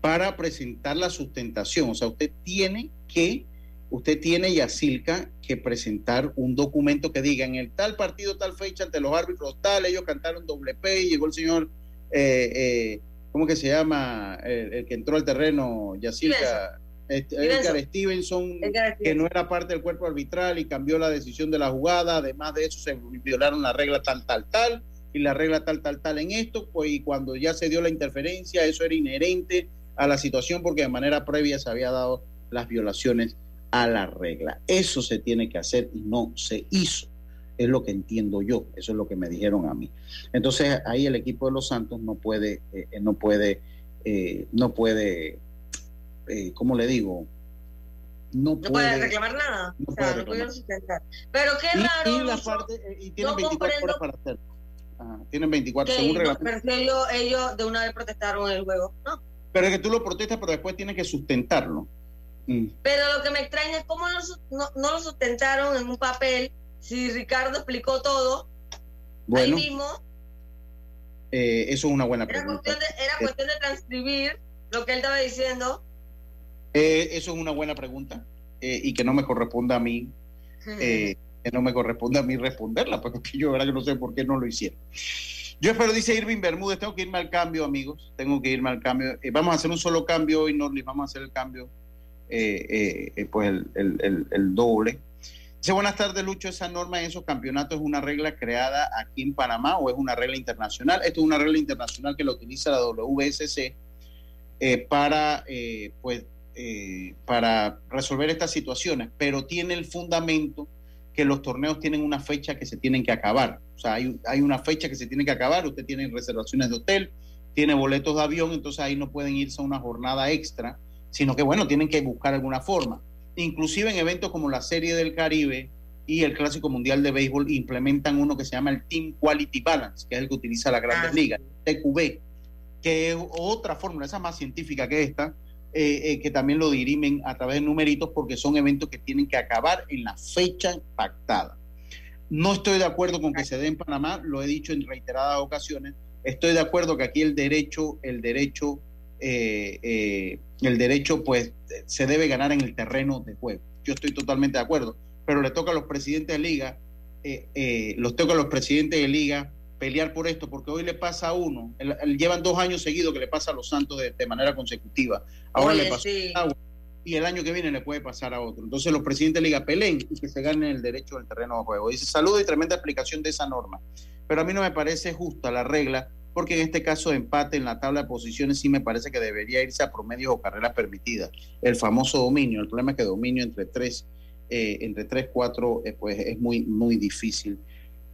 para presentar la sustentación. O sea, usted tiene que, usted tiene, Yacilca, que presentar un documento que diga en el tal partido, tal fecha, ante los árbitros tal, ellos cantaron doble P y llegó el señor... Eh, eh, ¿cómo que se llama? El, que entró al terreno, Yacirca, este, Edgar Stevenson, que no era parte del cuerpo arbitral y cambió la decisión de la jugada. Además de eso, se violaron la regla tal, tal, tal, y la regla tal, tal, tal en esto. Pues, y cuando ya se dio la interferencia, eso era inherente a la situación porque de manera previa se había dado las violaciones a la regla. Eso se tiene que hacer y no se hizo es lo que entiendo yo, eso es lo que me dijeron a mí. Entonces ahí el equipo de los Santos no puede, eh, no puede, eh, no puede, eh, ¿cómo le digo? No, puede, reclamar nada. No o sea, no puede sustentar. Pero qué raro. Y, la parte, y tienen 24 horas para hacerlo. tienen 24 según no, Pero ellos, ellos de una vez protestaron el juego, ¿no? Pero es que tú lo protestas, pero después tienes que sustentarlo. Mm. Pero lo que me extraña es cómo no, no lo sustentaron en un papel si Ricardo explicó todo ahí mismo. Eh, eso es una buena pregunta. era cuestión de transcribir lo que él estaba diciendo. Eh, eso es una buena pregunta eh, y que no me corresponde a mí. que no me corresponde a mí responderla, porque yo verdad que no sé por qué no lo hicieron. Yo espero, dice Irving Bermúdez, tengo que irme al cambio, amigos. Tengo que irme al cambio. Eh, vamos a hacer un solo cambio hoy, Norlis. Vamos a hacer el cambio, eh, eh, pues el, doble. Dice, buenas tardes, Lucho. ¿Esa norma en esos campeonatos es una regla creada aquí en Panamá o es una regla internacional? Esto es una regla internacional que lo utiliza la WSC para, pues, para resolver estas situaciones, pero tiene el fundamento que los torneos tienen una fecha que se tienen que acabar. O sea, hay, hay una fecha que se tiene que acabar, usted tiene reservaciones de hotel, tiene boletos de avión, entonces ahí no pueden irse a una jornada extra, sino que bueno, tienen que buscar alguna forma. Inclusive en eventos como la Serie del Caribe y el Clásico Mundial de Béisbol implementan uno que se llama el Team Quality Balance, que es el que utiliza la Grandes ah, Ligas, TQB, que es otra fórmula, esa más científica que esta, eh, eh, que también lo dirimen a través de numeritos porque son eventos que tienen que acabar en la fecha pactada. No estoy de acuerdo con que se dé en Panamá, lo he dicho en reiteradas ocasiones. Estoy de acuerdo que aquí el derecho, el derecho, eh, el derecho, pues se debe ganar en el terreno de juego. Yo estoy totalmente de acuerdo, pero le toca a los presidentes de liga, los toca a los presidentes de liga pelear por esto, porque hoy le pasa a uno, llevan dos años seguidos que le pasa a los Santos de, manera consecutiva, ahora le pasa a y el año que viene le puede pasar a otro. Entonces los presidentes de liga peleen y que se ganen el derecho del terreno de juego. Dice, saludo y tremenda explicación de esa norma, pero a mí no me parece justa la regla, porque en este caso de empate en la tabla de posiciones sí me parece que debería irse a promedios o carreras permitidas. El famoso dominio, el problema es que dominio entre tres, eh, entre tres, cuatro, eh, pues es muy, muy difícil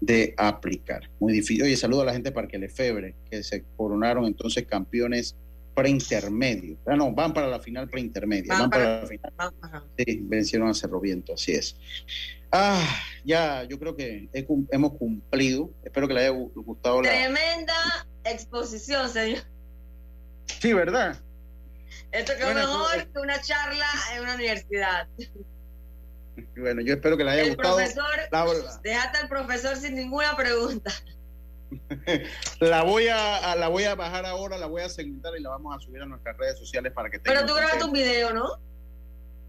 de aplicar. Muy difícil. Oye, saludo a la gente para que le febre, que se coronaron entonces campeones preintermedios. Ah, no, van para la final preintermedia. Van, para, la final. sí, vencieron a Cerro Viento, así es. Ah, ya, yo creo que hemos cumplido. Espero que le haya gustado Tremenda exposición, señor. Sí, ¿verdad? Esto quedó mejor que una charla en una universidad. Bueno, yo espero que le haya gustado. Profesor, déjate al profesor sin ninguna pregunta. (laughs) la voy a, la voy a bajar ahora, la voy a segmentar y la vamos a subir a nuestras redes sociales para que Pero tú grabaste un video, ¿no?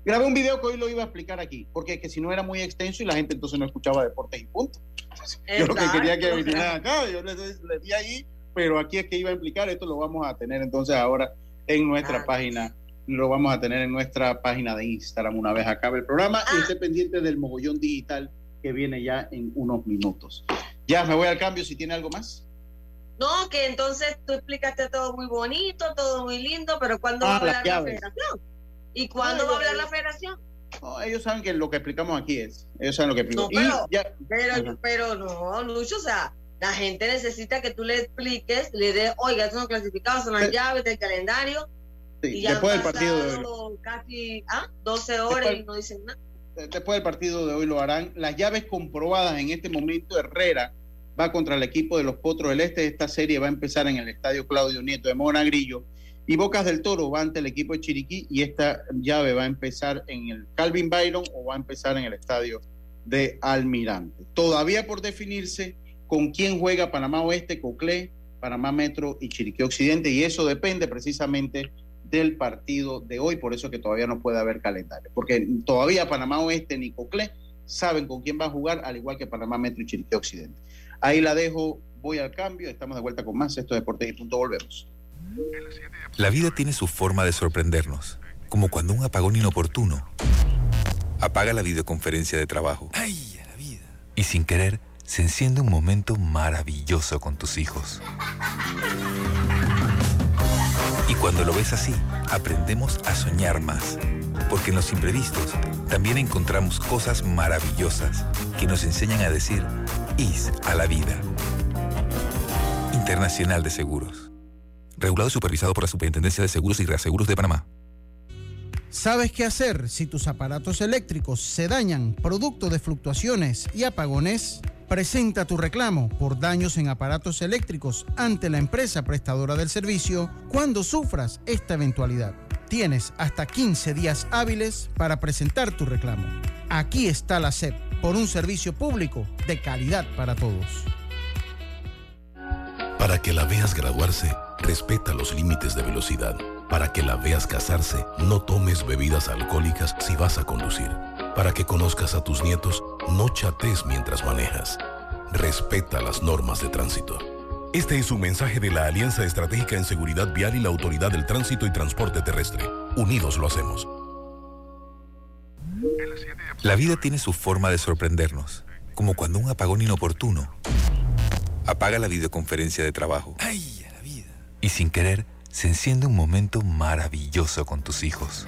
Grabé un video que hoy lo iba a explicar aquí, porque que si no era muy extenso y la gente entonces no escuchaba deportes y punto. (laughs) Yo lo que quería que vinieran acá, yo les, di ahí, pero aquí es que iba a explicar, esto lo vamos a tener entonces ahora en nuestra ah. página lo vamos a tener en nuestra página de Instagram una vez acabe el programa y ah. esté pendiente del mogollón digital que viene ya en unos minutos. Ya me voy al cambio si tiene algo más. No, que entonces tú explicaste todo muy bonito, todo muy lindo, pero ¿cuándo va a ah, hablar la federación? ¿Y cuándo va a hablar la federación? ellos saben que lo que explicamos aquí es, ellos saben lo que explicamos. pero, pero, no, Lucho, o sea, la gente necesita que tú le expliques, le des, oiga, estos son clasificados, son las llaves del calendario, después del partido de hoy. Casi ¿ah? 12 horas y no dicen nada. Después del partido de hoy lo harán. Las llaves comprobadas en este momento, Herrera va contra el equipo de los Potros del Este. Esta serie va a empezar en el Estadio Claudio Nieto de Monagrillo. Y Bocas del Toro va ante el equipo de Chiriquí y esta llave va a empezar en el Calvin Byron o va a empezar en el estadio de Almirante. Todavía por definirse con quién juega Panamá Oeste, Coclé, Panamá Metro y Chiriquí Occidente y eso depende precisamente del partido de hoy, por eso que todavía no puede haber calendario, porque todavía Panamá Oeste ni Coclé saben con quién va a jugar, al igual que Panamá Metro y Chiriquí Occidente. Ahí la dejo, voy al cambio, estamos de vuelta con más, esto es Deportes y Punto, volvemos. La vida tiene su forma de sorprendernos, como cuando un apagón inoportuno apaga la videoconferencia de trabajo. ¡Ay, la vida! Y sin querer, se enciende un momento maravilloso con tus hijos. Y cuando lo ves así, aprendemos a soñar más. Porque en los imprevistos también encontramos cosas maravillosas que nos enseñan a decir IS a la vida. Internacional de Seguros. Regulado y supervisado por la Superintendencia de Seguros y Reaseguros de Panamá. ¿Sabes qué hacer si tus aparatos eléctricos se dañan producto de fluctuaciones y apagones? Presenta tu reclamo por daños en aparatos eléctricos ante la empresa prestadora del servicio cuando sufras esta eventualidad. Tienes hasta 15 días hábiles para presentar tu reclamo. Aquí está la SEP por un servicio público de calidad para todos. Para que la veas graduarse, respeta los límites de velocidad. Para que la veas casarse, no tomes bebidas alcohólicas si vas a conducir. Para que conozcas a tus nietos, no chates mientras manejas. Respeta las normas de tránsito. Este es un mensaje de la Alianza Estratégica en Seguridad Vial y la Autoridad del Tránsito y Transporte Terrestre. Unidos lo hacemos. La vida tiene su forma de sorprendernos, como cuando un apagón inoportuno apaga la videoconferencia de trabajo. ¡Ay, la vida! Y sin querer, se enciende un momento maravilloso con tus hijos.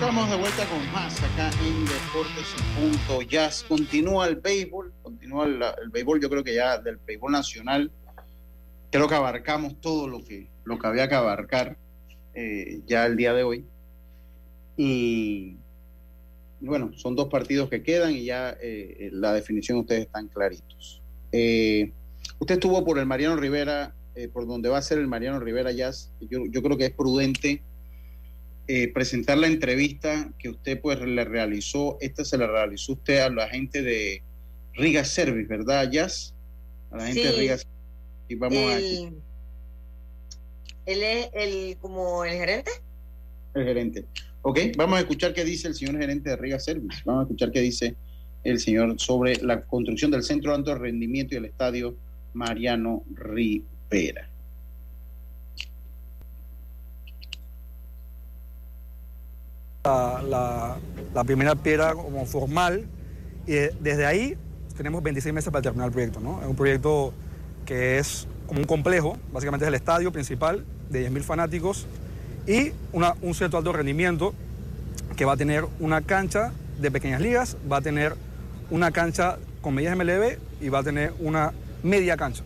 Estamos de vuelta con más acá en Deportes Punto Jazz. Continúa el béisbol, continúa el, béisbol, yo creo que ya del béisbol nacional, creo que abarcamos todo lo que, lo que había que abarcar eh, ya el día de hoy. Y bueno, son dos partidos que quedan y ya eh, la definición ustedes están claritos. Eh, usted estuvo por el Mariano Rivera, por donde va a ser el Mariano Rivera Jazz. Yo, yo creo que es prudente eh, presentar la entrevista que usted pues le realizó, esta se la realizó usted a la gente de Riga Service, ¿verdad, Jazz? A la gente de Riga Y vamos a... ¿Él es el, como el gerente? El gerente. Ok, vamos a escuchar qué dice el señor gerente de Riga Service. Vamos a escuchar qué dice el señor sobre la construcción del Centro de Alto Rendimiento y el Estadio Mariano Rivera. La, primera piedra como formal y desde ahí tenemos 26 meses para terminar el proyecto. ¿no? Es un proyecto que es como un complejo, básicamente es el estadio principal de 10.000 fanáticos y una, un de alto rendimiento que va a tener una cancha de pequeñas ligas, va a tener una cancha con medidas MLB y va a tener una media cancha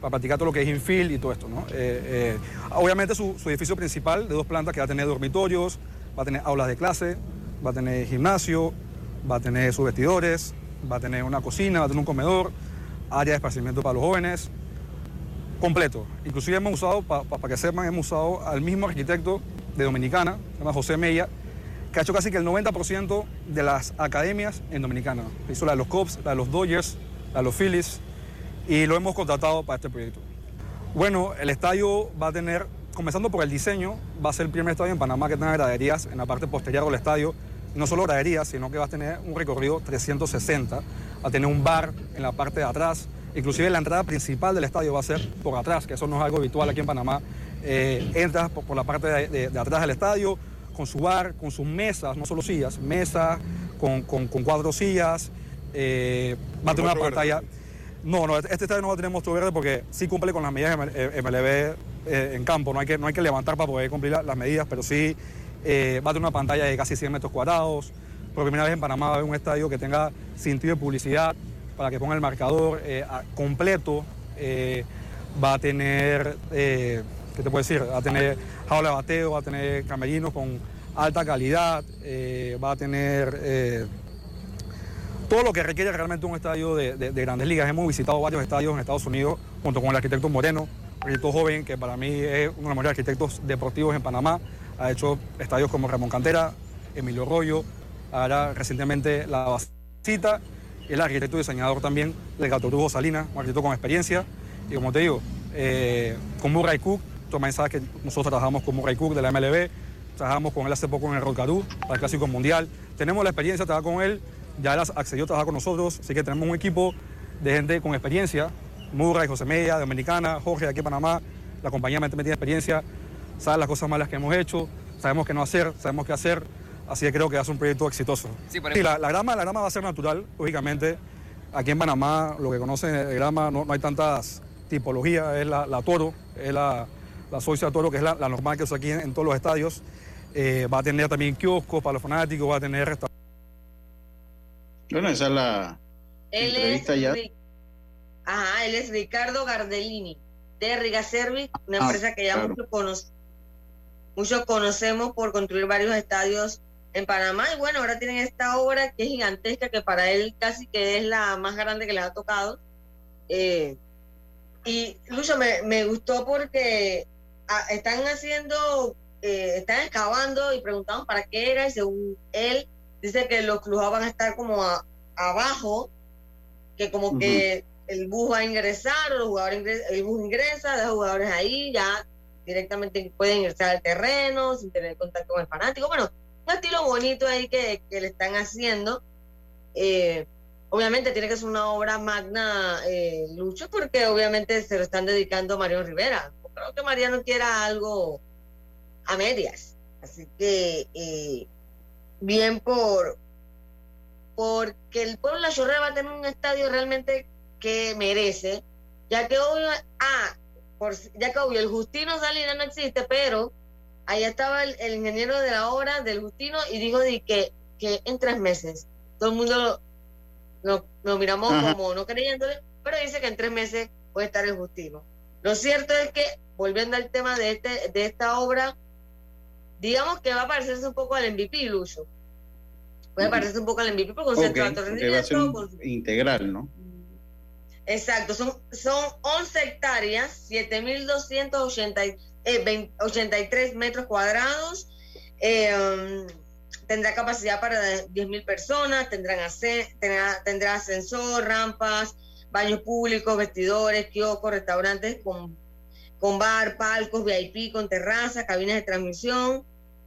para practicar todo lo que es infield y todo esto. ¿no? Eh, eh, obviamente su, su, edificio principal de dos plantas que va a tener dormitorios, va a tener aulas de clase, va a tener gimnasio, va a tener sus vestidores, va a tener una cocina, va a tener un comedor, área de esparcimiento para los jóvenes, completo. Inclusive hemos usado, para que sepan, hemos usado al mismo arquitecto de Dominicana, se llama José Mella, que ha hecho casi que el 90% de las academias en Dominicana. Hizo la de los Cubs, la de los Dodgers, la de los Phillies, y lo hemos contratado para este proyecto. Bueno, el estadio va a tener comenzando por el diseño, va a ser el primer estadio en Panamá que tenga graderías en la parte posterior del estadio. No solo graderías, sino que va a tener un recorrido 360, va a tener un bar en la parte de atrás. Inclusive la entrada principal del estadio va a ser por atrás, que eso no es algo habitual aquí en Panamá. eh, entras por, la parte de, atrás del estadio con su bar, con sus mesas, no solo sillas, mesas con, con, cuatro sillas, eh, va a tener una pantalla. No, no, este estadio no va a tener monstruo verde porque sí cumple con las medidas MLB eh, en campo, no hay, que, no hay que levantar para poder cumplir las medidas, pero sí va a tener una pantalla de casi 100 metros cuadrados. Por primera vez en Panamá va a haber un estadio que tenga sentido de publicidad para que ponga el marcador completo. va a tener ¿qué te puedo decir? Va a tener jaula de bateo, va a tener camerinos con alta calidad, eh, va a tener eh, todo lo que requiere realmente un estadio de, grandes ligas. Hemos visitado varios estadios en Estados Unidos junto con el arquitecto Moreno, arquitecto joven que para mí es uno de los mejores arquitectos deportivos en Panamá. Ha hecho estadios como Ramón Cantera, Emilio Rollo, ahora recientemente La Basita, el arquitecto y diseñador también del Gato Salinas, Salinas, un arquitecto con experiencia. Y como te digo, eh, con Murray Cook, Tú también sabes que nosotros trabajamos con Murray Cook de la MLB, trabajamos con él hace poco en el Rocarú para el Clásico Mundial. Tenemos la experiencia de trabajar con él, ya él accedió a trabajar con nosotros, así que tenemos un equipo de gente con experiencia. Murray, José Media, Dominicana, Jorge de aquí en Panamá, la compañía me tiene experiencia, sabe las cosas malas que hemos hecho, sabemos qué no hacer, sabemos qué hacer, así que creo que hace un proyecto exitoso. Sí, la, grama, la grama va a ser natural, lógicamente. Aquí en Panamá, lo que conocen de grama, no, hay tantas tipologías, es la, la toro, es la, la Socia todo lo que es la, normal que es aquí en, todos los estadios. Eh, va a tener también kioscos para los fanáticos, va a tener restaurantes. Bueno, esa es la entrevista ya. Ajá, él es Ricardo Gardellini de Riga Service, una ah, empresa que ya muchos, muchos conocemos por construir varios estadios en Panamá. Y bueno, ahora tienen esta obra que es gigantesca, que para él casi que es la más grande que les ha tocado. Eh, y Lucho, me, me gustó porque están haciendo, eh, están excavando y preguntaban para qué era y según él dice que los clubes van a estar como abajo, que como que el bus va a ingresar o los jugadores el bus ingresa, los jugadores ahí, ya directamente pueden ingresar al terreno sin tener contacto con el fanático. Bueno, un estilo bonito ahí que, que le están haciendo. Eh, obviamente tiene que ser una obra magna, eh, Lucho, porque obviamente se lo están dedicando a Mario Rivera creo que Mariano quiera algo a medias. Así que eh, bien por porque el pueblo de la Chorrera va a tener un estadio realmente que merece, ya que hoy, ah, por, ya que obvio, el Justino Salinas no existe, pero ahí estaba el, ingeniero de la obra del Justino y dijo de que, que en tres meses, todo el mundo lo, lo, miramos como no creyéndole, pero dice que en tres meses puede estar el Justino. Lo cierto es que volviendo al tema de, este, de esta obra, digamos que va a parecerse un poco al MVP, Lucho. Puede parecerse un poco al MVP por concepto de alto rendimiento. integral, ¿no? Exacto, son, son 11 hectáreas, 7.283 eh, metros cuadrados. Eh, um, tendrá capacidad para 10.000 personas, tendrán tendrá, tendrá ascensor, rampas, baños públicos, vestidores, kioscos, restaurantes con con bar, palcos, VIP, con terraza, cabinas de transmisión,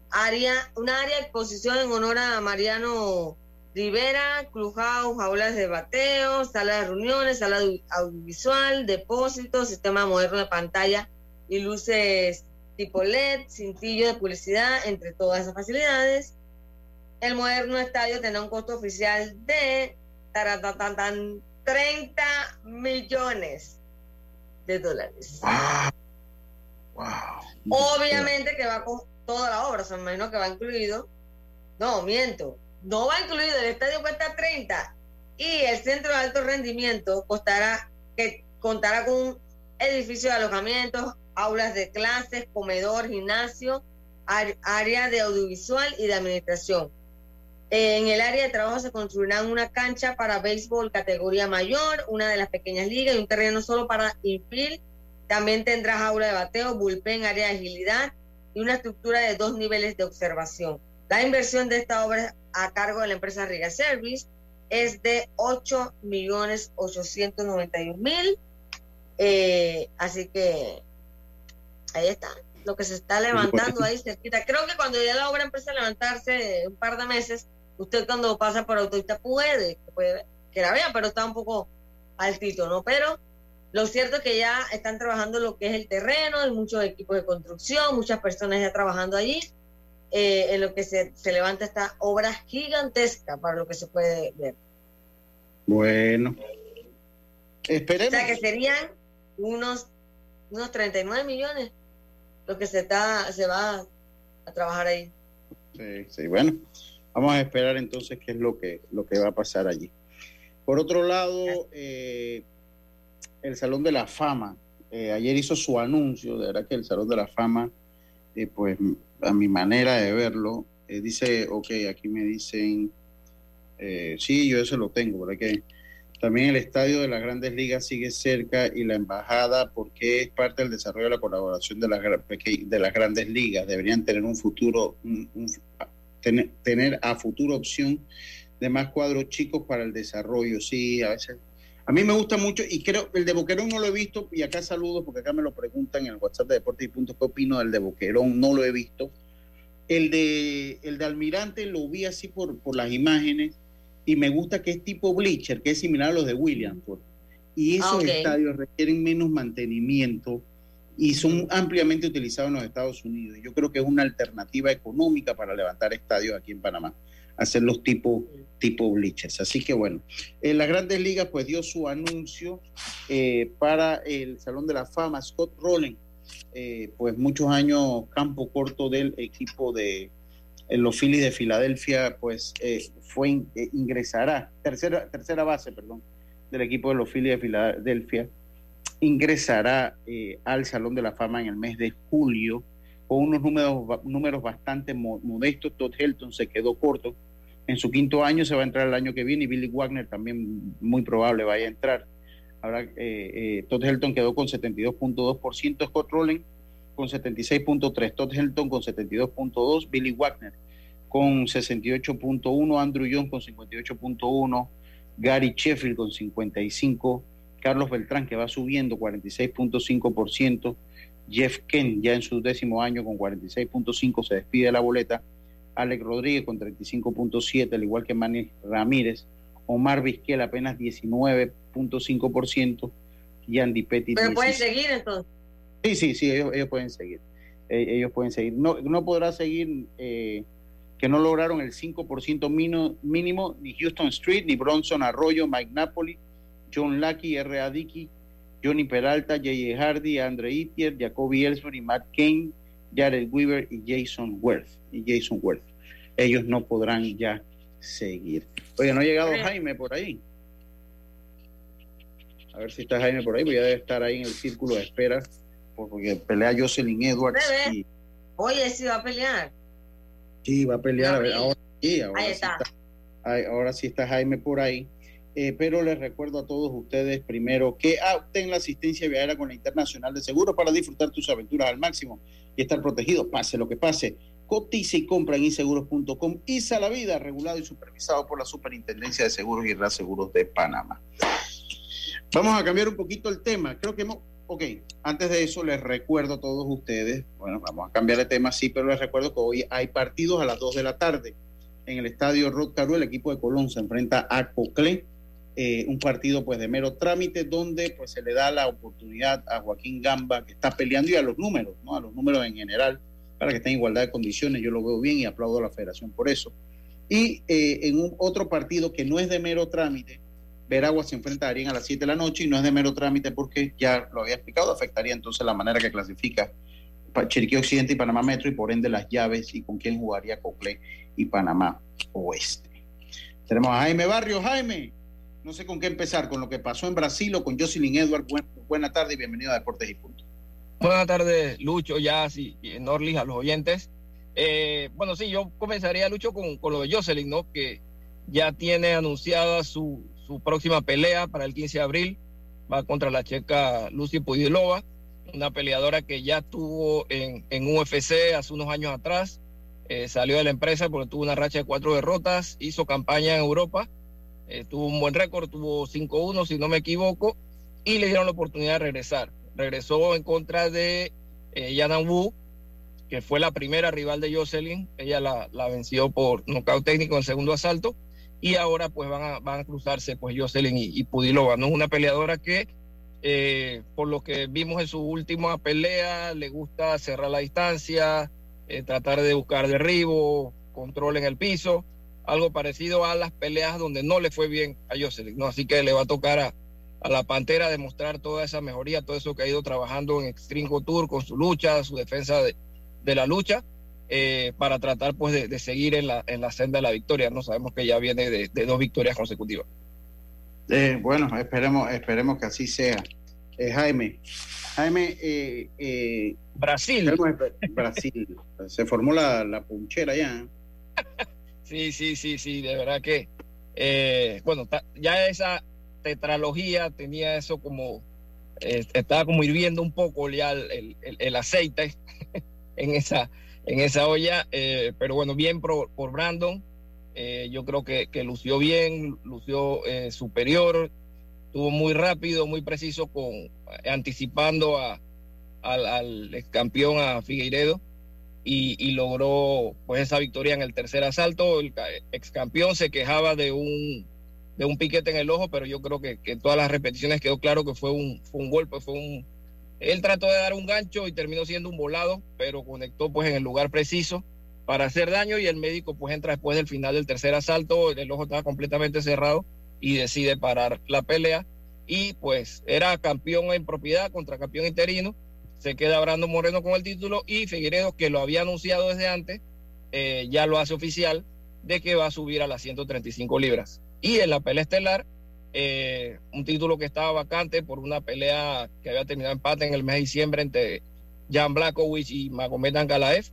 área, una área de exposición en honor a Mariano Rivera, clubhouse, jaulas de bateo, sala de reuniones, sala audiovisual, depósito, sistema moderno de pantalla y luces tipo LED, cintillo de publicidad, entre todas esas facilidades. El moderno estadio tendrá un costo oficial de 30 millones de dólares. Obviamente que va con toda la obra, o sea, me imagino que va incluido. No, miento. No va incluido, el estadio cuesta 30 y el centro de alto rendimiento costará, que contará con un edificio de alojamientos, aulas de clases, comedor, gimnasio, área de audiovisual y de administración. En el área de trabajo se construirán una cancha para béisbol categoría mayor, una de las pequeñas ligas y un terreno solo para infield también tendrá jaula de bateo, bullpen, área de agilidad y una estructura de dos niveles de observación. La inversión de esta obra a cargo de la empresa Riga Service es de 8 millones 891 mil. Eh, así que ahí está, lo que se está levantando ahí cerquita. Creo que cuando ya la obra empieza a levantarse un par de meses, usted cuando pasa por autopista puede, puede que la vea, pero está un poco altito, ¿no? Pero Lo cierto es que ya están trabajando lo que es el terreno, hay muchos equipos de construcción, muchas personas ya trabajando allí, eh, en lo que se, se levanta esta obra gigantesca para lo que se puede ver. Bueno, esperemos. O sea que serían unos, unos 39 millones lo que se, está, se va a trabajar ahí. Sí, sí, bueno, vamos a esperar entonces qué es lo que, lo que va a pasar allí. Por otro lado, eh, el Salón de la Fama, eh, ayer hizo su anuncio, de verdad que el Salón de la Fama, eh, pues a mi manera de verlo, dice, ok, aquí me dicen, sí, yo eso lo tengo, ¿verdad? Que también el estadio de las grandes ligas sigue cerca y la embajada, porque es parte del desarrollo de la colaboración de las, de las grandes ligas, deberían tener un futuro, tener, tener a futuro opción de más cuadros chicos para el desarrollo. Sí, a veces a mí me gusta mucho y creo, el de Boquerón no lo he visto y acá saludos porque acá me lo preguntan en el WhatsApp de Deportes y Puntos, ¿qué opino del de Boquerón? No lo he visto. El de, el de Almirante lo vi así por, por las imágenes y me gusta que es tipo bleacher, que es similar a los de Williamsport. Y esos estadios requieren menos mantenimiento y son ampliamente utilizados en los Estados Unidos. Yo creo que es una alternativa económica para levantar estadios aquí en Panamá hacer los tipos tipo bleachers. Así que bueno, en las grandes ligas pues dio su anuncio eh, para el Salón de la Fama, Scott Rowland, eh, pues muchos años campo corto del equipo de los Phillies de Filadelfia, pues eh, fue ingresará, tercera, tercera base, perdón, del equipo de los Phillies de Filadelfia, ingresará al Salón de la Fama en el mes de julio con unos números, números bastante modestos. Todd Helton se quedó corto en su quinto año, se va a entrar el año que viene y Billy Wagner también muy probable vaya a entrar. Ahora, eh, eh, Todd Helton quedó con 72.2%, Scott Rowland con 76.3%, Todd Helton con 72.2%, Billy Wagner con 68.1%, Andrew Young con 58.1%, Gary Sheffield con 55%, Carlos Beltrán que va subiendo 46.5%, Jeff Kent ya en su décimo año con 46.5% se despide de la boleta, Alex Rodríguez con 35.7, al igual que Manny Ramírez, Omar Vizquel apenas 19.5% y Andy Pettit. Pero pueden seguir entonces. Sí, sí, sí, ellos, pueden seguir. Eh, ellos pueden seguir. No, no podrá seguir eh, que no lograron el 5% mínimo, mínimo ni Houston Street, ni Bronson Arroyo, Mike Napoli, John Lucky, R.A. Dickey, Johnny Peralta, J.J. Hardy, Andre Itier, Jacoby Ellsbury, Matt Kane, Jared Weaver y Jason Worth. Y Jason Worth. Ellos no podrán ya seguir. Oye, ¿no ha llegado Jaime por ahí? A ver si está Jaime por ahí, voy a debe estar ahí en el círculo de espera, porque pelea Jocelyn Edwards. Oye, sí va a pelear. Sí, va a pelear. A ver, ahora sí, ahora ahí está. ahora sí está Jaime por ahí. Eh, pero les recuerdo a todos ustedes primero que obten la asistencia viajera con la Internacional de Seguro para disfrutar tus aventuras al máximo y estar protegido, pase lo que pase. Cotiza y compra en inseguros.com. ISA la vida, regulado y supervisado por la Superintendencia de Seguros y Reaseguros de Panamá. Vamos a cambiar un poquito el tema. Creo que hemos. Ok, antes de eso les recuerdo a todos ustedes, bueno, vamos a cambiar de tema, sí, pero les recuerdo que hoy hay partidos a las 2 de la tarde en el estadio Rod Caru, el equipo de Colón se enfrenta a Coclé eh, un partido pues de mero trámite donde pues se le da la oportunidad a Joaquín Gamba que está peleando y a los números, ¿no? A los números en general para que esté en igualdad de condiciones, yo lo veo bien y aplaudo a la federación por eso. Y eh, en un otro partido que no es de mero trámite, Veragua se enfrentarían a las 7 de la noche y no es de mero trámite porque ya lo había explicado, afectaría entonces la manera que clasifica Chiriquí Occidente y Panamá Metro y por ende las llaves y con quién jugaría Cocle y Panamá Oeste. Tenemos a Jaime Barrio. Jaime, no sé con qué empezar, con lo que pasó en Brasil o con Jocelyn Edward. buena tarde y bienvenido a Deportes y Puntos. Buenas tardes, Lucho, Jazz y, Norlis, a los oyentes. Eh, bueno, sí, yo comenzaría, Lucho, con, con, lo de Jocelyn, ¿no? Que ya tiene anunciada su, su, próxima pelea para el 15 de abril. Va contra la checa Lucy Pudilova, una peleadora que ya tuvo en, en UFC hace unos años atrás. Eh, salió de la empresa porque tuvo una racha de cuatro derrotas, hizo campaña en Europa eh, tuvo un buen récord, tuvo 5-1 si no me equivoco, y le dieron la oportunidad de regresar. Regresó en contra de eh, Wu, que fue la primera rival de Jocelyn, ella la, la venció por nocaut técnico en segundo asalto, y ahora pues van a, van a cruzarse pues Jocelyn y, y Pudilova, ¿no? Una peleadora que Eh, por lo que vimos en su última pelea, le gusta cerrar la distancia, eh, tratar de buscar derribo, control en el piso, algo parecido a las peleas donde no le fue bien a Jocelyn, ¿no? Así que le va a tocar a, a la Pantera demostrar toda esa mejoría, todo eso que ha ido trabajando en Extreme Tour con su lucha, su defensa de, de la lucha, eh, para tratar pues de, de, seguir en la, en la senda de la victoria. No sabemos que ya viene de, de dos victorias consecutivas. Eh, bueno, esperemos, esperemos que así sea. Eh, Jaime, Jaime, Brasil. Brasil. Se formó la, la punchera ya. (laughs) sí, sí, sí, sí, de verdad que, bueno, ya esa tetralogía tenía eso como, estaba como hirviendo un poco ya el, el, el aceite (laughs) en esa, en esa olla, pero bueno, bien por, por Brandon eh, yo creo que, que, lució bien, lució eh, superior, estuvo muy rápido, muy preciso, con anticipando a, al, al ex campeón, a Figueiredo, y, y, logró pues esa victoria en el tercer asalto. El ex campeón se quejaba de un, de un piquete en el ojo, pero yo creo que, que todas las repeticiones quedó claro que fue un, fue un golpe, fue un... Él trató de dar un gancho y terminó siendo un volado, pero conectó pues en el lugar preciso para hacer daño y el médico pues entra después del final del tercer asalto, el ojo estaba completamente cerrado y decide parar la pelea y pues era campeón en propiedad contra campeón interino, se queda Brando Moreno con el título y Figueredo que lo había anunciado desde antes, eh, ya lo hace oficial de que va a subir a las 135 libras. Y en la pelea estelar, eh, un título que estaba vacante por una pelea que había terminado empate en el mes de diciembre entre Jan Blakowicz y Magomed Ankalaev,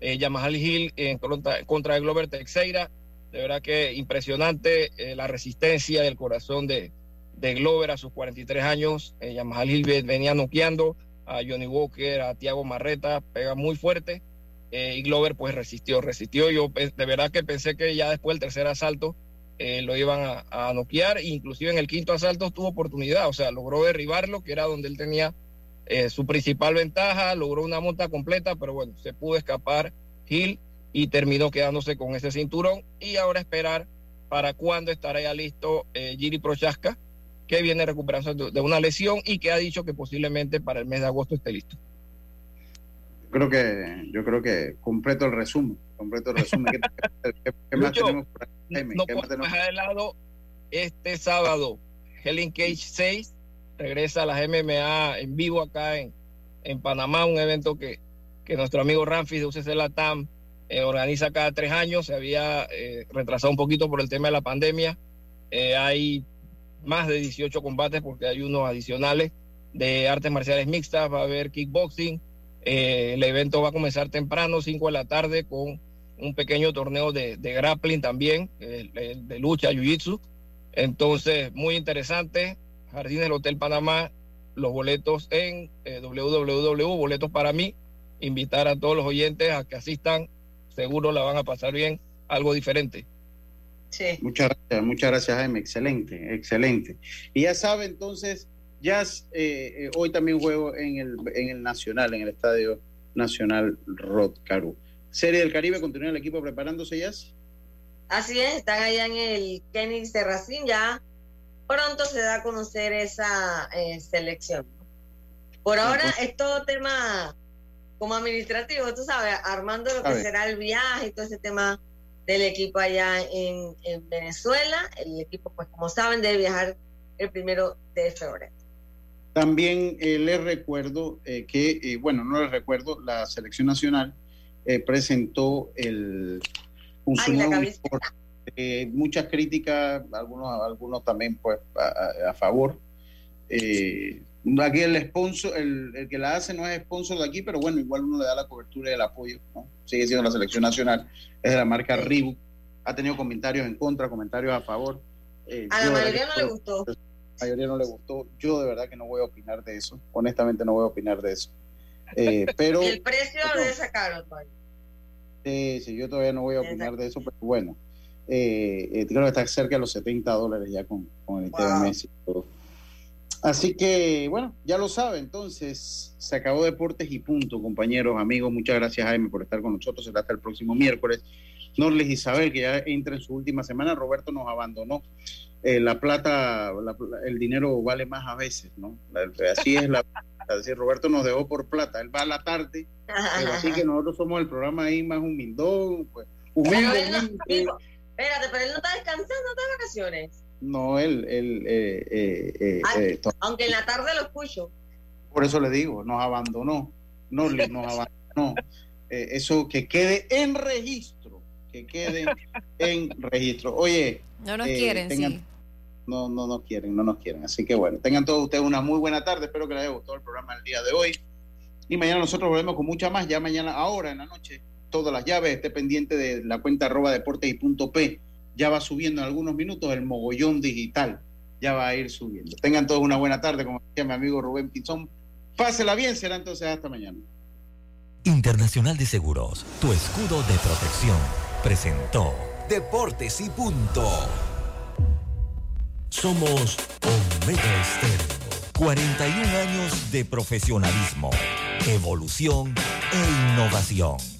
eh, Yamahal Hill en contra, contra Glover Teixeira. De verdad que impresionante eh, la resistencia del corazón de, de, Glover a sus 43 años. Eh, Yamahal Hill venía noqueando a Johnny Walker, a Tiago Marreta, pega muy fuerte. Eh, y Glover pues resistió, resistió. Yo de verdad que pensé que ya después del tercer asalto eh, lo iban a, a noquear. Inclusive en el quinto asalto tuvo oportunidad, o sea, logró derribarlo, que era donde él tenía eh, su principal ventaja, logró una monta completa, pero bueno, se pudo escapar Gil y terminó quedándose con ese cinturón. Y ahora esperar para cuándo estará ya listo eh, Giri Prochaska, que viene recuperándose de una lesión y que ha dicho que posiblemente para el mes de agosto esté listo. Creo que, yo creo que completo el resumen, completo el resumen. ¿Qué, qué, qué más tenemos por No podemos dejar de lado este sábado, Helen Cage 6 regresa a las MMA en vivo acá en, en Panamá, un evento que, que nuestro amigo Ramfis de UCC Latam eh, organiza cada tres años, se había eh, retrasado un poquito por el tema de la pandemia, eh, hay más de 18 combates porque hay unos adicionales de artes marciales mixtas, va a haber kickboxing, el evento va a comenzar temprano, 5 de la tarde, con un pequeño torneo de, de grappling también, de lucha, jiu-jitsu. Entonces, muy interesante. Jardín del Hotel Panamá, los boletos en eh, www, para mí. Invitar a todos los oyentes a que asistan, seguro la van a pasar bien, algo diferente. Sí. Muchas gracias, muchas gracias Jaime, excelente, excelente. Y ya sabe entonces, ya eh, eh, hoy también juego en el, en el Nacional, en el Estadio Nacional Rod Caru. Serie del Caribe, continúa el equipo preparándose ya. Así es, están allá en el Kenny Serracín ya pronto se da a conocer esa eh, selección. Por ahora es todo tema como administrativo, tú sabes, armando lo que será el viaje y todo ese tema del equipo allá en, en Venezuela. El equipo, pues como saben, debe viajar el primero de febrero. También eh, les recuerdo eh, que, bueno, no les recuerdo, la selección nacional eh, presentó el, un Ay, la eh, muchas críticas, algunos, algunos también pues a, a favor. Eh, aquí el sponsor, el, el, que la hace no es sponsor de aquí, pero bueno, igual uno le da la cobertura y el apoyo, ¿no? Sigue siendo la selección nacional, es de la marca Reebok. Ha tenido comentarios en contra, comentarios a favor. Eh, a la mayoría no le gustó. A la mayoría no le gustó. Yo de verdad que no voy a opinar de eso. Honestamente no voy a opinar de eso. Eh, (laughs) pero, ¿Y el precio de esa caro, sí, yo todavía no voy a opinar de eso, pero bueno eh, eh, creo que está cerca de los 70 dólares ya con, con el wow. Messi. Así que, bueno, ya lo sabe, entonces se acabó Deportes y punto, compañeros, amigos. Muchas gracias, Jaime, por estar con nosotros. Será hasta el próximo miércoles. Norlis Isabel, que ya entra en su última semana, Roberto nos abandonó. Eh, la plata, el dinero vale más a veces, ¿no? Así es la... (laughs) Así Roberto nos dejó por plata, él va a la tarde, así que nosotros somos el programa ahí más humildón, pues. Humilde, espérate, pero él no está descansando, no está de vacaciones. No, él, él eh, eh, eh, aunque en la tarde lo escucho. Por eso le digo, nos abandonó, no nos (laughs) abandonó. eso que quede en registro, que quede en registro. Oye, no nos quieren, sí. No, no nos quieren, no nos quieren. Así que bueno, tengan todos ustedes una muy buena tarde. Espero que les haya gustado el programa el día de hoy. Y mañana nosotros volvemos con mucha más. Ya mañana, ahora en la noche, todas las llaves. Esté pendiente de la cuenta arroba deportes y punto P. Ya va subiendo en algunos minutos el mogollón digital. Ya va a ir subiendo. Tengan todos una buena tarde, como decía mi amigo Rubén Pinzón. Pásela bien, será entonces hasta mañana. Internacional de Seguros, tu escudo de protección, presentó Deportes y Punto. Somos Omega Estéreo. 41 años de profesionalismo, evolución e innovación.